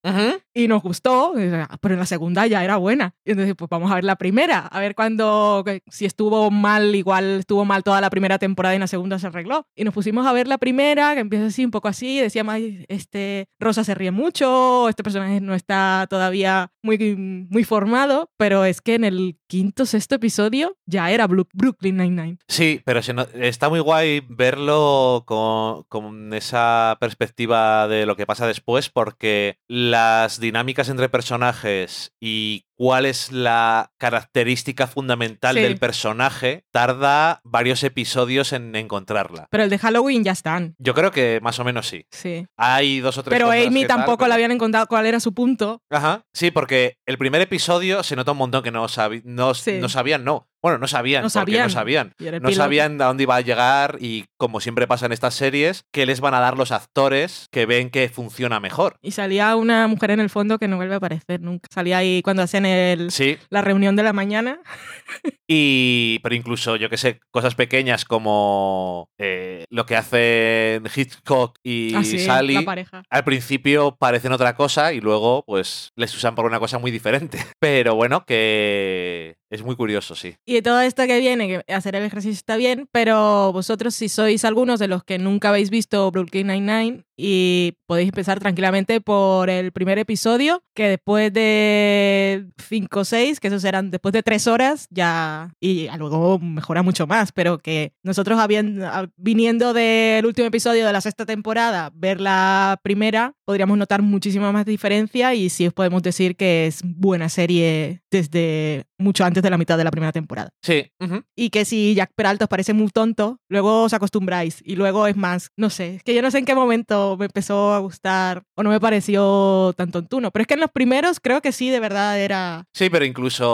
Y nos gustó, pero en la segunda ya era buena. Y entonces, pues vamos a ver la primera, a ver cuando, si estuvo mal, igual estuvo mal toda la primera temporada y en la segunda se arregló. Y nos pusimos a ver la primera, que empieza así, un poco así, decíamos, este, Rosa se ríe mucho, este personaje no está todavía muy, muy formado, pero es que en el quinto, sexto episodio ya era Brooklyn Nine-Nine. Sí, pero está muy guay verlo con, con esa perspectiva de lo que pasa después, porque las dinámicas entre personajes y cuál es la característica fundamental del personaje, tarda varios episodios en encontrarla. Pero el de Halloween ya están. Yo creo que más o menos sí. Sí. Hay dos o tres. Pero Amy tampoco la habían encontrado cuál era su punto. Ajá. Sí, porque el primer episodio se nota un montón que no, no, no sabían, no. Bueno, no sabían, no sabían. no sabían. No sabían a dónde iba a llegar y, como siempre pasa en estas series, qué les van a dar los actores que ven que funciona mejor. Y salía una mujer en el fondo que no vuelve a aparecer nunca. Salía ahí cuando hacen el, la reunión de la mañana. Y, pero incluso, yo que sé, cosas pequeñas como eh, lo que hacen Hitchcock y ah, Sally, la pareja. al principio parecen otra cosa y luego, pues, les usan por una cosa muy diferente. Pero bueno, que es muy curioso, sí. Y todo esto que viene, que hacer el ejercicio está bien, pero vosotros, si sois algunos de los que nunca habéis visto Brooklyn Nine-Nine y podéis empezar tranquilamente por el primer episodio, que después de 5 o 6, que esos eran después de 3 horas, ya, y luego mejora mucho más, pero que nosotros habían, viniendo del último episodio de la sexta temporada, ver la primera, podríamos notar muchísima más diferencia y sí os podemos decir que es buena serie desde mucho antes de la mitad de la primera temporada. Sí. Y que si Jack Peralta os parece muy tonto, luego os acostumbráis y luego es más, no sé, es que yo no sé en qué momento me empezó a gustar o no me pareció tan tontuno, pero es que en los primeros creo que sí, de verdad era... Sí, pero incluso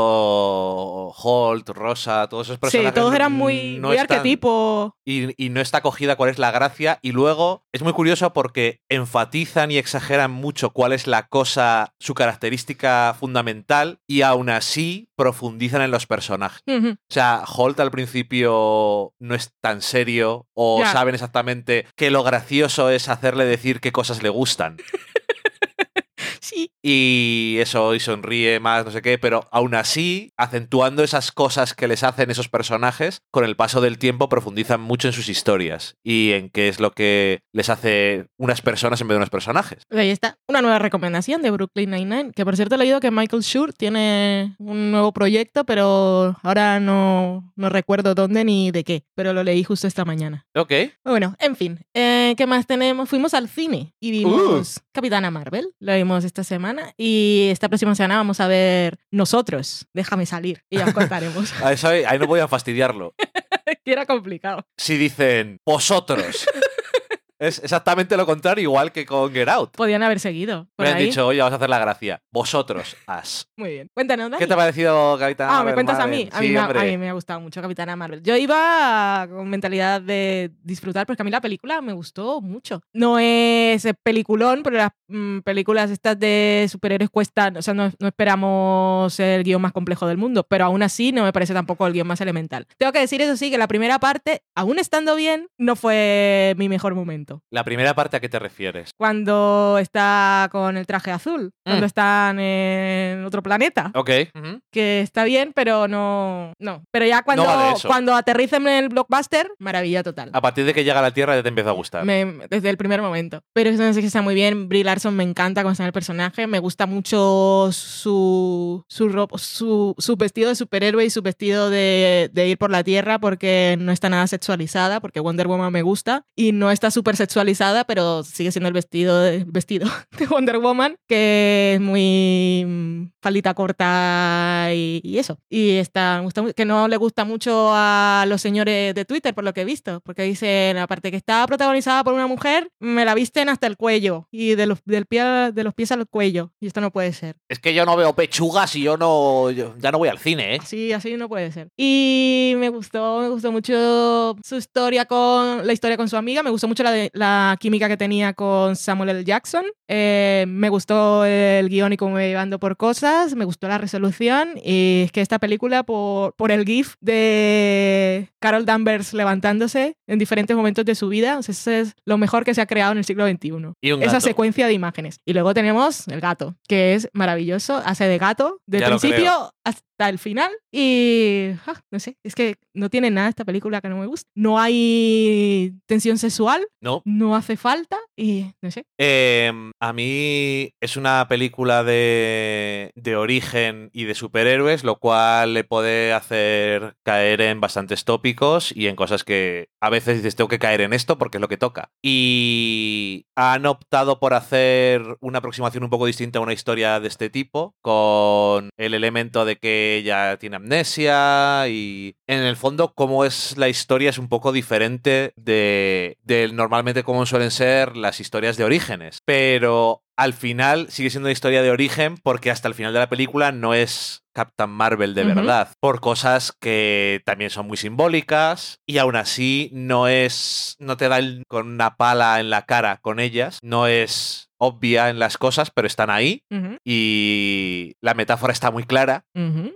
Holt, Rosa, todos esos personajes... Sí, todos eran muy, muy arquetipo. Y, y no está cogida cuál es la gracia y luego es muy curioso porque enfatizan y exageran mucho cuál es la cosa, su característica fundamental y aún así profundizan en los personajes. O sea, Holt al principio no es tan serio o saben exactamente que lo gracioso es hacerle decir qué cosas le gustan. Sí. Y eso, y sonríe más, no sé qué, pero aún así, acentuando esas cosas que les hacen esos personajes, con el paso del tiempo profundizan mucho en sus historias y en qué es lo que les hace unas personas en vez de unos personajes. Ahí está, una nueva recomendación de Brooklyn Nine-Nine, que por cierto he leído que Michael Schur tiene un nuevo proyecto, pero ahora no, no recuerdo dónde ni de qué, pero lo leí justo esta mañana. Ok. Bueno, en fin, eh, ¿qué más tenemos? Fuimos al cine y vimos uh. Capitana Marvel, lo vimos esta semana y esta próxima semana vamos a ver nosotros. Déjame salir y ya os contaremos. ahí, ahí no voy a fastidiarlo. que era complicado. Si dicen vosotros. Es exactamente lo contrario, igual que con Get Out. Podían haber seguido. me han dicho, oye, vamos a hacer la gracia. Vosotros, as. Muy bien. Cuéntanos, Dani. ¿Qué te ha parecido Capitana Marvel? Ah, me cuentas a mí. A, mí me, ha gustado mucho Capitana Marvel. Yo iba con mentalidad de disfrutar, porque a mí la película me gustó mucho. No es peliculón, pero las mm, películas estas de superhéroes cuestan, o sea, no, no esperamos el guion más complejo del mundo, pero aún así no me parece tampoco el guion más elemental. Tengo que decir eso sí, que la primera parte, aún estando bien, no fue mi mejor momento. La primera parte, ¿a qué te refieres? Cuando está con el traje azul, cuando mm. están en otro planeta. Ok. Que está bien, pero no. No. Pero ya cuando, cuando aterricen en el blockbuster, maravilla total. A partir de que llega a la Tierra ya te empieza a gustar. desde el primer momento. Pero eso no sé que está muy bien. Brie Larson me encanta con está el personaje. Me gusta mucho su, su, ropa, su, su vestido de superhéroe y su vestido de, de ir por la Tierra porque no está nada sexualizada, porque Wonder Woman me gusta y no está súper sexualizada, pero sigue siendo el vestido de, vestido de Wonder Woman, que es muy mm, falita corta y, eso. Y está, que no le gusta mucho a los señores de Twitter, por lo que he visto, porque dicen, aparte que está protagonizada por una mujer, me la visten hasta el cuello y de los, del pie, de los pies al cuello. Y esto no puede ser. Es que yo no veo pechugas y yo no, ya no voy al cine, ¿eh? Así, así no puede ser. Y me gustó, me gustó mucho su historia con, la historia con su amiga, me gustó mucho la de la química que tenía con Samuel L. Jackson. Eh, me gustó el guion y cómo me llevando por cosas, me gustó la resolución y es que esta película por, por el GIF de Carol Danvers levantándose en diferentes momentos de su vida, eso es lo mejor que se ha creado en el siglo XXI. Esa secuencia de imágenes. Y luego tenemos el gato, que es maravilloso, hace de gato, de principio hasta el final y ah, no sé, es que no tiene nada esta película que no me gusta. No hay tensión sexual, no, no hace falta y no sé. Em, a mí es una película de, de origen y de superhéroes, lo cual le puede hacer caer en bastantes tópicos y en cosas que a veces dices tengo que caer en esto porque es lo que toca. Y han optado por hacer una aproximación un poco distinta a una historia de este tipo, con el elemento de que ella tiene amnesia y en el fondo cómo es la historia es un poco diferente de, de normalmente cómo suelen ser las historias de orígenes. Pero al final sigue siendo una historia de origen porque hasta el final de la película no es Captain Marvel de verdad, por cosas que también son muy simbólicas y aún así no es, no te da con una pala en la cara con ellas, no es obvia en las cosas, pero están ahí y la metáfora está muy clara.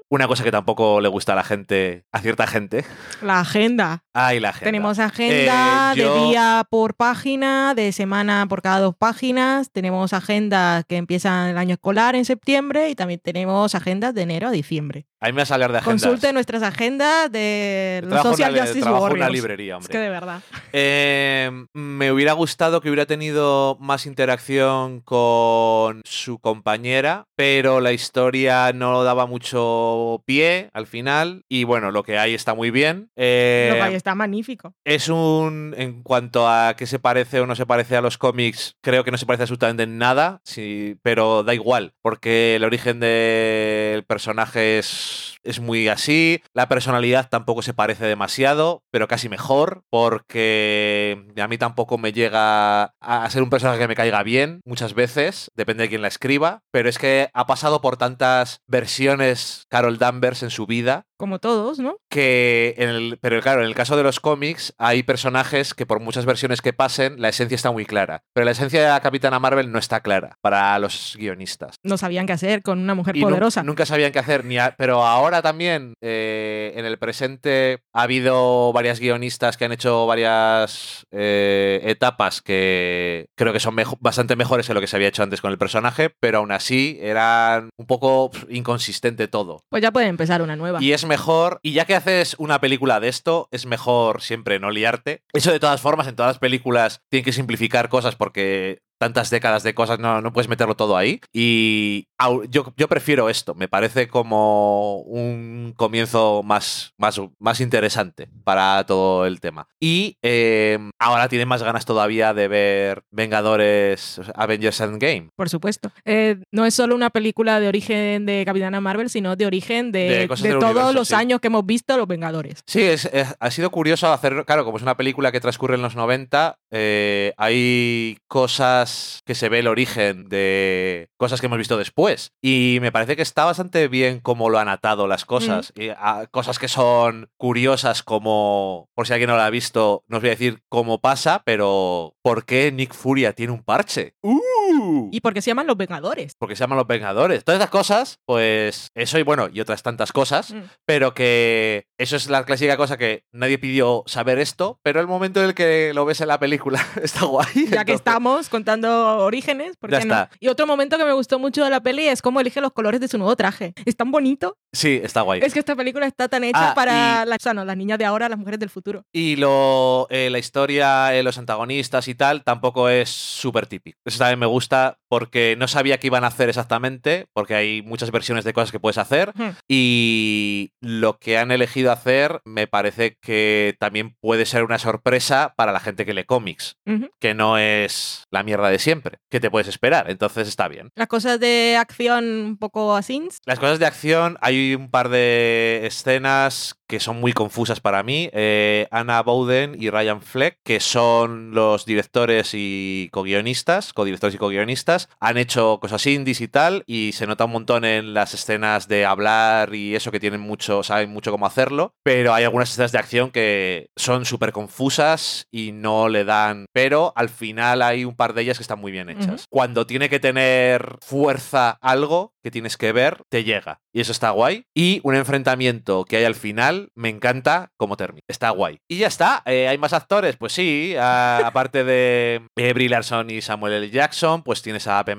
Una cosa que tampoco le gusta a la gente, a cierta gente. La agenda. La agenda. Tenemos agenda eh, de día por página, de semana por cada dos páginas. Tenemos agendas que empiezan el año escolar en septiembre y también tenemos agendas de enero a diciembre. A mí me vas a hablar de agendas. Consulte nuestras agendas de los Social una- Justice Warriors. una librería, Es hombre. que de verdad. Eh, me hubiera gustado que hubiera tenido más interacción con su compañera, pero la historia no daba mucho pie al final. Y bueno, lo que hay está muy bien. Eh, Lo que hay está magnífico. es un. En cuanto a qué se parece o no se parece a los cómics, creo que no se parece absolutamente en nada, sí, pero da igual, porque el origen del personaje es, es muy así. La personalidad tampoco se parece demasiado, pero casi mejor, porque a mí tampoco me llega a ser un personaje que me caiga bien muchas veces, depende de quién la escriba, pero es que ha pasado por tantas versiones Carol Danvers en su vida Como todos, ¿no? que en el, pero claro, en el caso de los cómics hay personajes que por muchas versiones que pasen, la esencia está muy clara. Pero la esencia de la Capitana Marvel no está clara para los guionistas. No sabían qué hacer con una mujer Y poderosa. nunca sabían qué hacer, ni a- pero ahora también, eh, en el presente, ha habido varias guionistas que han hecho varias eh, etapas que creo que son mejo- bastante mejores que lo que se había hecho antes con el personaje, pero aún así eran un poco inconsistente todo. Pues ya puede empezar una nueva. Y es mejor, y ya que haces una película de esto, es mejor siempre no liarte. Eso de todas formas, en todas las películas tienen que simplificar cosas porque tantas décadas de cosas no, no puedes meterlo todo ahí. Y yo, yo prefiero esto, me parece como un comienzo más, más, más interesante para todo el tema. Y eh, ahora tiene más ganas todavía de ver Vengadores, Avengers Endgame. Por supuesto. Eh, no es solo una película de origen de Capitana Marvel, sino de origen de, De todos universo, los sí. años que hemos visto Los Vengadores. Sí, es, es- ha sido curioso hacer, claro, como es una película que transcurre en los 90, eh, hay cosas que se ve el origen de cosas que hemos visto después. Y me parece que está bastante bien cómo lo han atado las cosas. Y, ah, cosas que son curiosas como, por si alguien no lo ha visto, no os voy a decir cómo pasa, pero ¿por qué Nick Furia tiene un parche? ¡Uh! Y porque se llaman Los Vengadores. porque se llaman los Vengadores. Todas esas cosas, pues eso y bueno, y otras tantas cosas, Mm. pero que eso es la clásica cosa que nadie pidió saber esto, pero el momento en el que lo ves en la película está guay. Ya que entonces- estamos contando orígenes, ¿por Ya qué no? está. Y otro momento que me gustó mucho de la peli es cómo elige los colores de su nuevo traje. Es tan bonito. Sí, está guay. Es que esta película está tan hecha Ah, para y- las, o sea, no, las niñas de ahora, las mujeres del futuro. Y lo, eh, la historia, eh, los antagonistas y tal, tampoco es súper típico. Eso también me gusta porque no sabía qué iban a hacer exactamente, porque hay muchas versiones de cosas que puedes hacer. Y lo que han elegido hacer me parece que también puede ser una sorpresa para la gente que lee cómics, que no es la mierda de siempre, que te puedes esperar. Entonces está bien. Las cosas de acción un poco así. Las cosas de acción, hay un par de escenas que son muy confusas para mí. Eh, Anna Bowden y Ryan Fleck, que son los directores y co-guionistas, co-directores y co-guionistas, han hecho cosas indies y tal, y se nota un montón en las escenas de hablar y eso que tienen mucho, saben mucho cómo hacerlo, pero hay algunas escenas de acción que son súper confusas y no le dan, pero al final hay un par de ellas que están muy bien hechas. Cuando tiene que tener fuerza algo que tienes que ver, te llega. Y eso está guay. Y un enfrentamiento que hay al final, me encanta cómo termina. Está guay. Y ya está. Eh, ¿Hay más actores? Pues sí. a- aparte de eh, Brie Larson y Samuel L. Jackson, pues tienes a Ben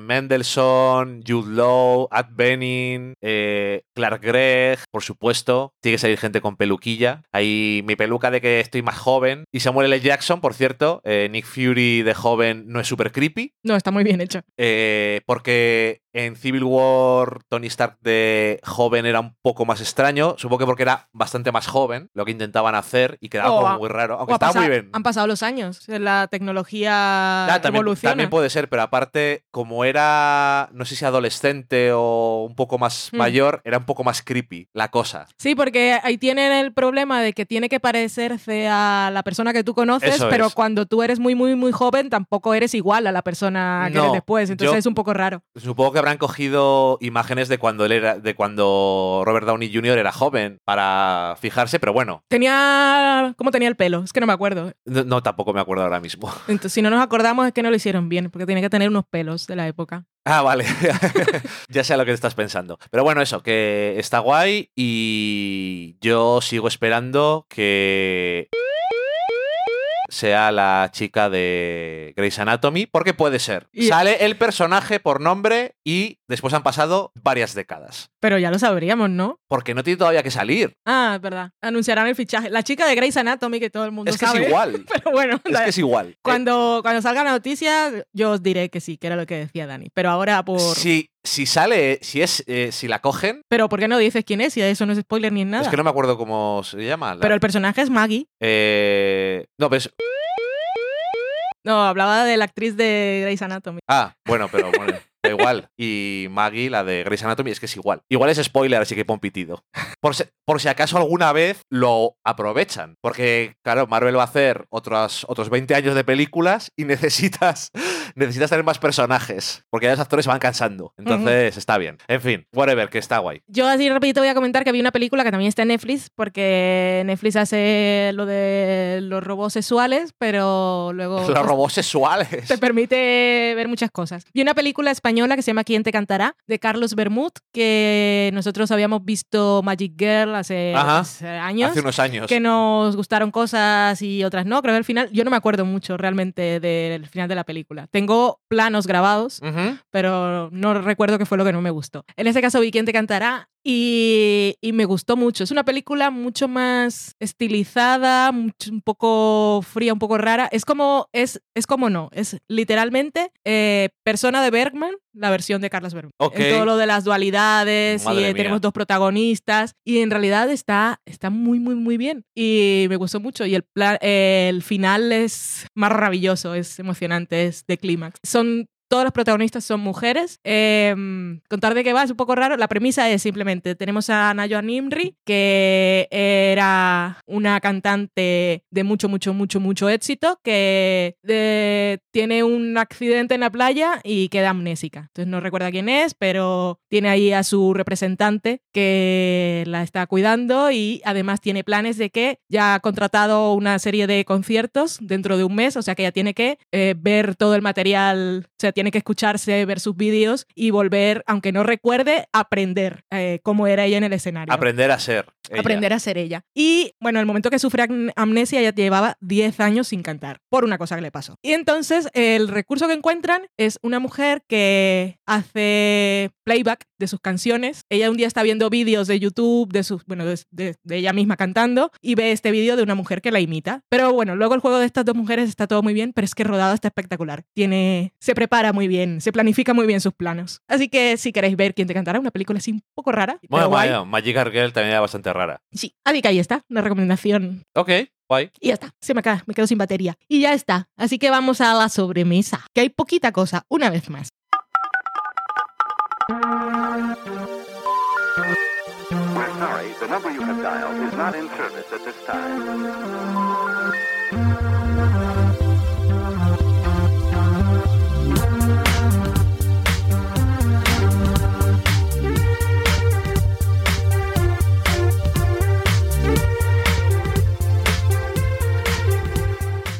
Mendelssohn, Jude Law, Ad Bening, eh, Clark Gregg, por supuesto. Tiene que salir gente con peluquilla. Hay mi peluca de que estoy más joven. Y Samuel L. Jackson, por cierto, eh, Nick Fury de joven no es súper creepy. No, está muy bien hecho. Eh, porque en Civil War Tony Stark de joven era un poco más extraño, supongo que porque era bastante más joven lo que intentaban hacer y quedaba O como a- muy raro, aunque O ha estaba muy bien. Han pasado los años. La tecnología Ah, también, evoluciona. también puede ser, pero aparte, como era, no sé si adolescente o un poco más Mm. mayor, era un poco más creepy la cosa. Sí, porque ahí tienen el problema de que tiene que parecerse a la persona que tú conoces, Eso pero es. cuando tú eres muy, muy, muy joven, tampoco eres igual a la persona que No, eres después. Entonces yo- es un poco raro. Supongo que habrán cogido imágenes de cuando él era, de cuando Robert Downey Jr. era joven para fijarse, pero bueno, Tenía. ¿Cómo tenía el pelo? Es que no me acuerdo. no, no, tampoco me acuerdo ahora mismo. Entonces, si no nos acordamos, es que no lo hicieron bien, porque tiene que tener unos pelos de la época. Ah, vale. ya sé lo que estás pensando. Pero bueno, eso, que está guay y yo sigo esperando que sea la chica de Grey's Anatomy, porque puede ser. Sale el personaje por nombre y después han pasado varias décadas. Pero ya lo sabríamos, ¿no? Porque no tiene todavía que salir. Ah, es verdad. Anunciarán el fichaje. La chica de Grey's Anatomy, que todo el mundo sabe. Es que es igual. Pero bueno. Es que es igual. Cuando, cuando salga la noticia, yo os diré que sí, que era lo que decía Dani. Pero ahora por... Sí, si sale, si es, eh, si la cogen. Pero ¿por qué no dices quién es? Si eso no es spoiler ni nada. Es que no me acuerdo cómo se llama. Pero el personaje es Maggie. Eh, no, pues. No, hablaba de la actriz de Grey's Anatomy. Ah, bueno, pero bueno. Da igual. Y Maggie, la de Grey's Anatomy, es que es igual. Igual es spoiler, así que pon pitido. Por si, por si acaso alguna vez lo aprovechan. Porque, claro, Marvel va a hacer otros, otros 20 años de películas y necesitas, necesitas tener más personajes. Porque ya los actores se van cansando. Entonces, está bien. En fin, whatever, que está guay. Yo así rapidito voy a comentar que vi una película que también está en Netflix, porque Netflix hace lo de los robots sexuales, pero luego... Los pues, robots sexuales. Te permite ver muchas cosas. Vi una película española que se llama ¿Quién te cantará? de Carlos Bermud, que nosotros habíamos visto Magic Girl hace, años. Hace unos años. Que nos gustaron cosas y otras no. Creo que al final, yo no me acuerdo mucho realmente del final de la película. Tengo planos grabados, pero no recuerdo qué fue lo que no me gustó. En ese caso vi ¿Quién te cantará? Y, me gustó mucho. Es una película mucho más estilizada, un poco fría, un poco rara. Es como, es, es como no, es literalmente eh, Persona de Bergman, la versión de Carlos Bergman. En todo lo de las dualidades y eh, tenemos dos protagonistas y en realidad está, está muy, muy, muy bien. Y me gustó mucho y el, el final es maravilloso, es emocionante, es de clímax. Son todos los protagonistas son mujeres. Eh, contar de qué va es un poco raro. La premisa es simplemente, tenemos a Nayo Nimri, que era una cantante de mucho, mucho, mucho, mucho éxito, que tiene un accidente en la playa y queda amnésica. Entonces no recuerda quién es, pero tiene ahí a su representante que la está cuidando y además tiene planes de que ya ha contratado una serie de conciertos dentro de un mes, o sea que ya tiene que eh, ver todo el material, o sea, tiene que escucharse, ver sus vídeos y volver, aunque no recuerde, aprender eh, cómo era ella en el escenario. Aprender a ser. Aprender a ser ella. Y bueno, el momento que sufre amnesia, ella llevaba 10 años sin cantar por una cosa que le pasó. Y entonces el recurso que encuentran es una mujer que hace playback de sus canciones. Ella un día está viendo vídeos de YouTube de sus, bueno, de, ella misma cantando y ve este vídeo de una mujer que la imita. Pero bueno, luego el juego de estas dos mujeres está todo muy bien, pero es que rodado está espectacular. Tiene, se prepara muy bien, se planifica muy bien sus planos. Así que si queréis ver quién te cantará, una película así un poco rara. Bueno, bueno Magic Girl también era bastante rara. Sí, así que ahí está, una recomendación. Ok. Guay. Y ya está, se me, acaba, me quedo sin batería. Y ya está. Así que vamos a la sobremesa, que hay poquita cosa, una vez más. We're sorry, the number you have dialed is not in service at this time.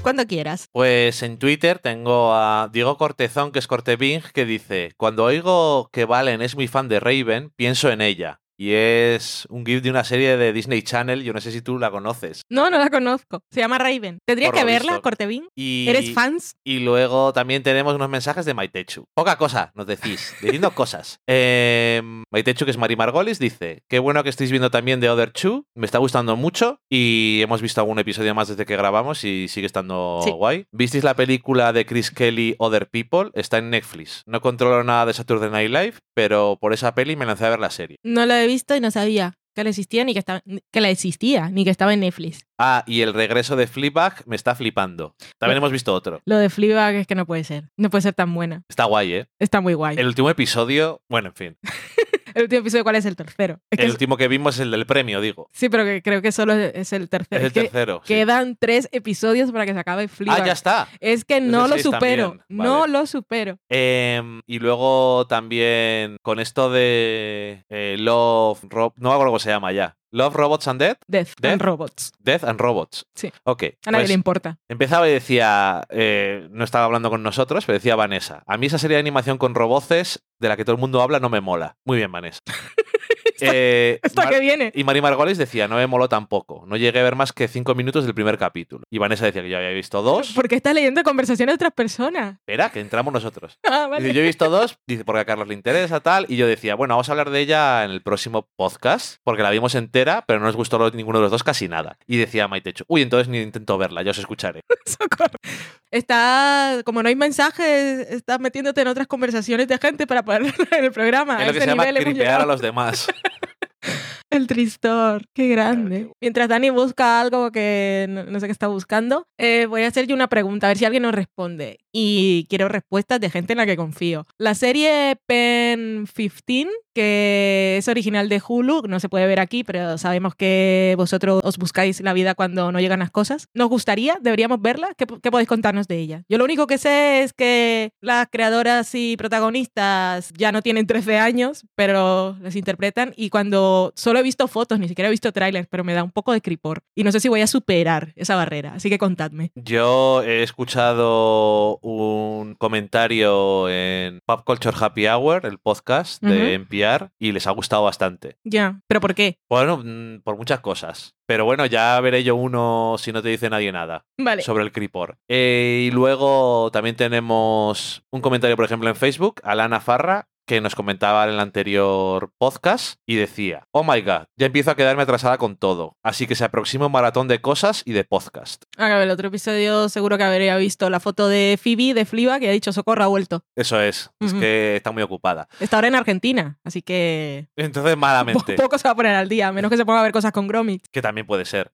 Cuando quieras. Pues en Twitter tengo a Diego Cortezón, que es Cortebing, que dice: Cuando oigo que Valen es muy fan de Raven, pienso en ella. Y es un GIF de una serie de Disney Channel. Yo no sé si tú la conoces. No, no la conozco. Se llama Raven. Tendría que verla, Cortevin. ¿Eres fans? Y luego también tenemos unos mensajes de Maitechu. Poca cosa, nos decís. Diciendo cosas. Eh, Maitechu, que es Mari Margolis, dice: Qué bueno que estéis viendo también The Other Two. Me está gustando mucho. Y hemos visto algún episodio más desde que grabamos y sigue estando guay. ¿Visteis la película de Chris Kelly, Other People? Está en Netflix. No controlo nada de Saturday Night Live, pero por esa peli me lancé a ver la serie. No la he visto y no sabía que la existía ni que estaba que la existía ni que estaba en Netflix. Ah, y el regreso de Fleabag me está flipando. También hemos visto otro. Lo de Fleabag es que no puede ser. No puede ser tan buena. Está guay, ¿eh? Está muy guay. El último episodio, bueno, en fin. ¿El último episodio cuál es el tercero? el último que vimos es el del premio, digo. Sí, pero que creo que solo es el tercero. Es el tercero. Quedan tres episodios para que se acabe Fleabag. Ah, ya está. Es que no lo supero. No lo supero. Y luego también con esto de eh, Love, Rob, no me acuerdo cómo se llama ya. Love, Robots and Death. Death, and Robots. Death and Robots. Sí. Ok. A nadie pues le importa. Empezaba y decía, eh, no estaba hablando con nosotros, pero decía Vanessa, a mí esa serie de animación con roboces de la que todo el mundo habla no me mola. Muy bien, Vanessa. Eh, ¿Esto a Mar- qué viene? Y Mari Margolis decía, no me moló tampoco. No llegué a ver más que cinco minutos del primer capítulo. Y Vanessa decía que ya había visto dos. ¿Por qué estás leyendo conversaciones de otras personas? Espera, que entramos nosotros. Ah, Dice, vale. yo he visto dos, dice, porque a Carlos le interesa, tal. Y yo decía, bueno, vamos a hablar de ella en el próximo podcast, porque la vimos entera, pero no nos gustó ninguno de los dos casi nada. Y decía Maitecho, uy, entonces ni intento verla, ya os escucharé. Socorro. Está, como no hay mensajes, estás metiéndote en otras conversaciones de gente para poder en el programa. es A lo que se llama cripear a los demás. El tristor, qué grande. Mientras Dani busca algo que no, no sé qué está buscando, eh, voy a hacer yo una pregunta, a ver si alguien nos responde. Y quiero respuestas de gente en la que confío. La serie Pen 15, que es original de Hulu, no se puede ver aquí, pero sabemos que vosotros os buscáis la vida cuando no llegan las cosas. ¿Nos gustaría? ¿Deberíamos verla? ¿Qué, podéis contarnos de ella? Yo lo único que sé es que las creadoras y protagonistas ya no tienen 13 años, pero las interpretan y cuando solo he visto fotos, ni siquiera he visto trailers, pero me da un poco de cripor. Y no sé si voy a superar esa barrera, así que contadme. Yo he escuchado un comentario en Pop Culture Happy Hour, el podcast de NPR, y les ha gustado bastante. Ya, pero ¿por qué? Bueno, mm, por muchas cosas. Pero bueno, ya veré yo uno si no te dice nadie nada Vale. sobre el Cripor. Eh, y luego también tenemos un comentario, por ejemplo, en Facebook, Alana Farra, que nos comentaba en el anterior podcast y decía, oh my god, ya empiezo a quedarme atrasada con todo, así que se aproxima un maratón de cosas y de podcast. Ah, el otro episodio seguro que habría visto la foto de Phoebe de Fliba que ha dicho Socorro ha vuelto. Eso es, es que está muy ocupada. Está ahora en Argentina, así que Entonces, malamente, poco se va a poner al día, a menos que se ponga a ver cosas con Gromit. que también puede ser.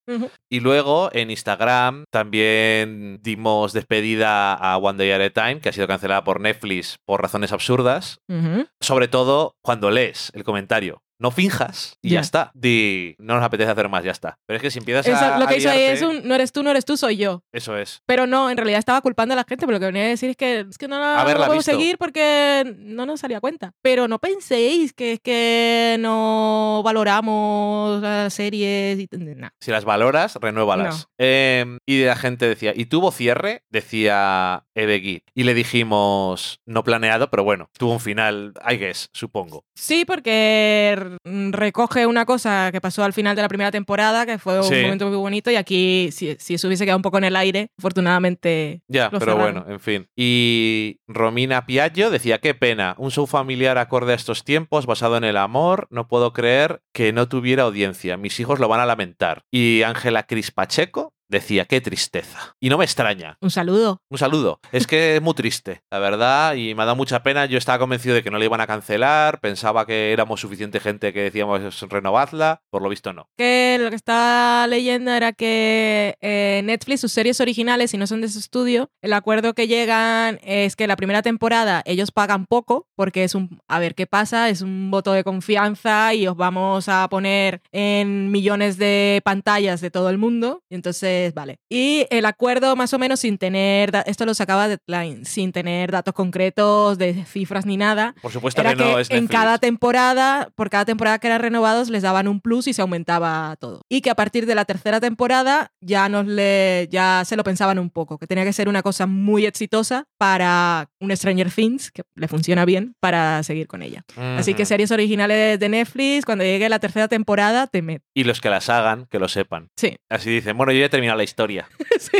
Y luego en Instagram también dimos despedida a One Day at a Time, que ha sido cancelada por Netflix por razones absurdas. Ujú. Sobre todo cuando lees el comentario. No finjas y ya, Ya. está. Di, no nos apetece hacer más, ya está. Pero es que si empiezas Eso, a. lo que hizo ahí es un no eres tú, no eres tú, soy yo. Eso es. Pero no, en realidad estaba culpando a la gente, pero lo que venía a decir es que, es que no la, no visto. seguir porque no nos salía cuenta. Pero no penséis que es que no valoramos las series y nada. Si las valoras, renuévalas. No. Eh, y la gente decía, ¿y tuvo cierre? Decía Ebegui. Y le dijimos, no planeado, pero bueno, tuvo un final, I guess, supongo. Sí, porque recoge una cosa que pasó al final de la primera temporada, que fue un Sí. momento muy bonito, y aquí, si, si eso hubiese quedado un poco en el aire, afortunadamente. Ya, Lo pero cerraron. bueno, en fin. Y Romina Piaggio decía, qué pena, un show familiar acorde a estos tiempos, basado en el amor, no puedo creer que no tuviera audiencia, mis hijos lo van a lamentar. Y Ángela Cris Pacheco decía, qué tristeza. Y no me extraña. Un saludo. Un saludo. Es que es muy triste, la verdad, y me ha dado mucha pena. Yo estaba convencido de que no le iban a cancelar, pensaba que éramos suficiente gente que decíamos renovadla, por lo visto no. Que lo que estaba leyendo era que eh, Netflix, sus series originales, si no son de su estudio, el acuerdo que llegan es que la primera temporada ellos pagan poco, porque es un, a ver qué pasa, es un voto de confianza y os vamos a poner en millones de pantallas de todo el mundo. Y entonces, vale. Y el acuerdo más o menos sin tener, esto lo sacaba Deadline, sin tener datos concretos de cifras ni nada, Por supuesto era que no que es en cada temporada, por cada temporada que eran renovados, les daban un plus y se aumentaba todo. Y que a partir de la tercera temporada ya nos le, ya se lo pensaban un poco, que tenía que ser una cosa muy exitosa para un Stranger Things, que le funciona bien, para seguir con ella. Así que series originales de Netflix, cuando llegue la tercera temporada, te met. Y los que las hagan, que lo sepan. Sí, Así dicen, bueno, yo ya he terminado la historia. sí.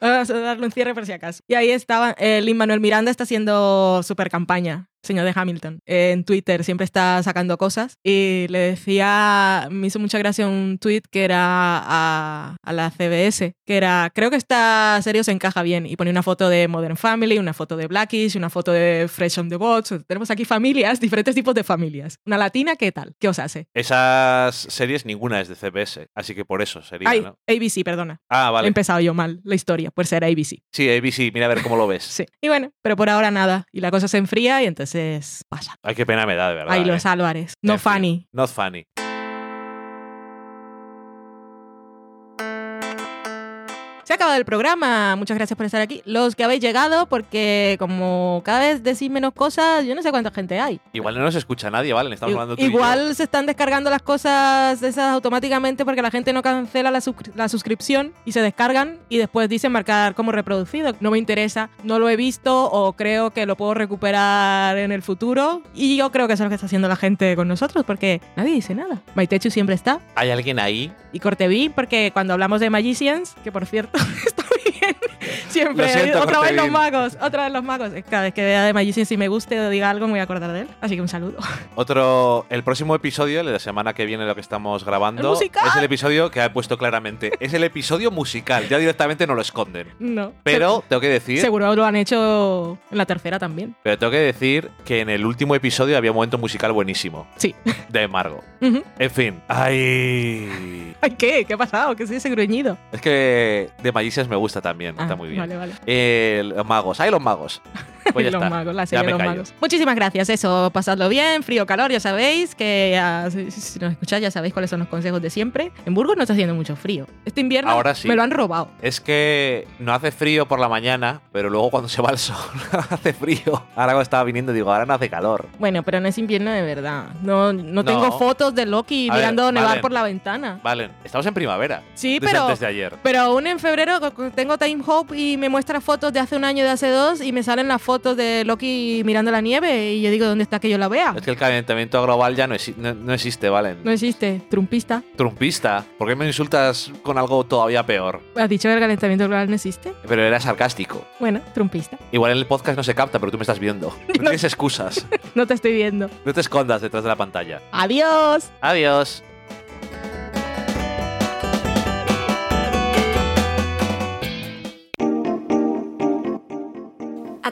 Vamos a darle un cierre por si acaso. Y ahí estaba, eh, Manuel Miranda está haciendo super campaña. Señor de Hamilton, en Twitter siempre está sacando cosas y le decía, me hizo mucha gracia un tweet que era a, a la CBS, que era, creo que esta serie os encaja bien y ponía una foto de Modern Family, una foto de Blackish, una foto de Fresh on the Box, tenemos aquí familias, diferentes tipos de familias. Una latina, ¿qué tal? ¿Qué os hace? Esas series ninguna es de CBS, así que por eso sería, Ay, ¿no? ABC, perdona. Ah, He vale. empezado yo mal la historia, pues era ABC. Sí, ABC, mira a ver cómo lo ves. Sí. Y bueno, pero por ahora nada. Y la cosa se enfría y entonces pasa. Ay, qué pena me da, de verdad. ¿eh? los Álvarez. No funny. Not funny. Se ha acabado el programa. Muchas gracias por estar aquí. Los que habéis llegado, porque como cada vez decís menos cosas, yo no sé cuánta gente hay. Igual no nos escucha nadie, ¿vale? Estamos hablando tú Igual se están descargando las cosas esas automáticamente porque la gente no cancela la, la, suscripción y se descargan y después dicen marcar como reproducido. No me interesa, no lo he visto o creo que lo puedo recuperar en el futuro. Y yo creo que eso es lo que está haciendo la gente con nosotros porque nadie dice nada. Maitechu siempre está. ¿Hay alguien ahí? Y Corteví, porque cuando hablamos de Magicians, que por cierto está bien, siempre otra vez los magos, otra vez los magos. Cada vez que vea de Magicians y me guste o diga algo, me voy a acordar de él. Así que un saludo. Otro, el próximo episodio, de la semana que viene, lo que estamos grabando, es el episodio que ha puesto claramente. Es el episodio musical, ya directamente no lo esconden. No. Pero tengo que decir. Seguro lo han hecho en la tercera también. Pero tengo que decir que en el último episodio había un momento musical buenísimo. Sí. De Margo. En fin. Ay. ¿Qué? ¿Qué ha pasado? ¿Qué es ese gruñido? Es que de Magicians me gusta también. está ah, muy bien. Vale, vale. Eh, los magos. ¡Ay, los magos! Pues los magos, la serie de los magos. Muchísimas gracias. Eso, pasadlo bien, frío, calor, ya sabéis que si, nos escucháis ya sabéis cuáles son los consejos de siempre. En Burgos no está haciendo mucho frío. Este invierno Ahora sí. me lo han robado. Es que no hace frío por la mañana, pero luego cuando se va el sol hace frío. Ahora cuando estaba viniendo digo, ahora no hace calor. Bueno, pero no es invierno de verdad. No, no, tengo fotos de Loki mirando nevar por la ventana. Vale, estamos en primavera. Sí, pero antes de ayer. Pero aún en febrero tengo Time Hope y me muestra fotos de hace un año, de hace dos y me salen las fotos de Loki mirando la nieve y yo digo, ¿dónde está que yo la vea? Es que el calentamiento global ya no, no, existe, ¿vale? No existe. Trumpista. Trumpista. ¿Por qué me insultas con algo todavía peor? ¿Has dicho que el calentamiento global no existe? Pero era sarcástico. Bueno, trumpista. Igual en el podcast no se capta, pero tú me estás viendo. No, tienes excusas. no te estoy viendo. No te escondas detrás de la pantalla. Adiós. Adiós.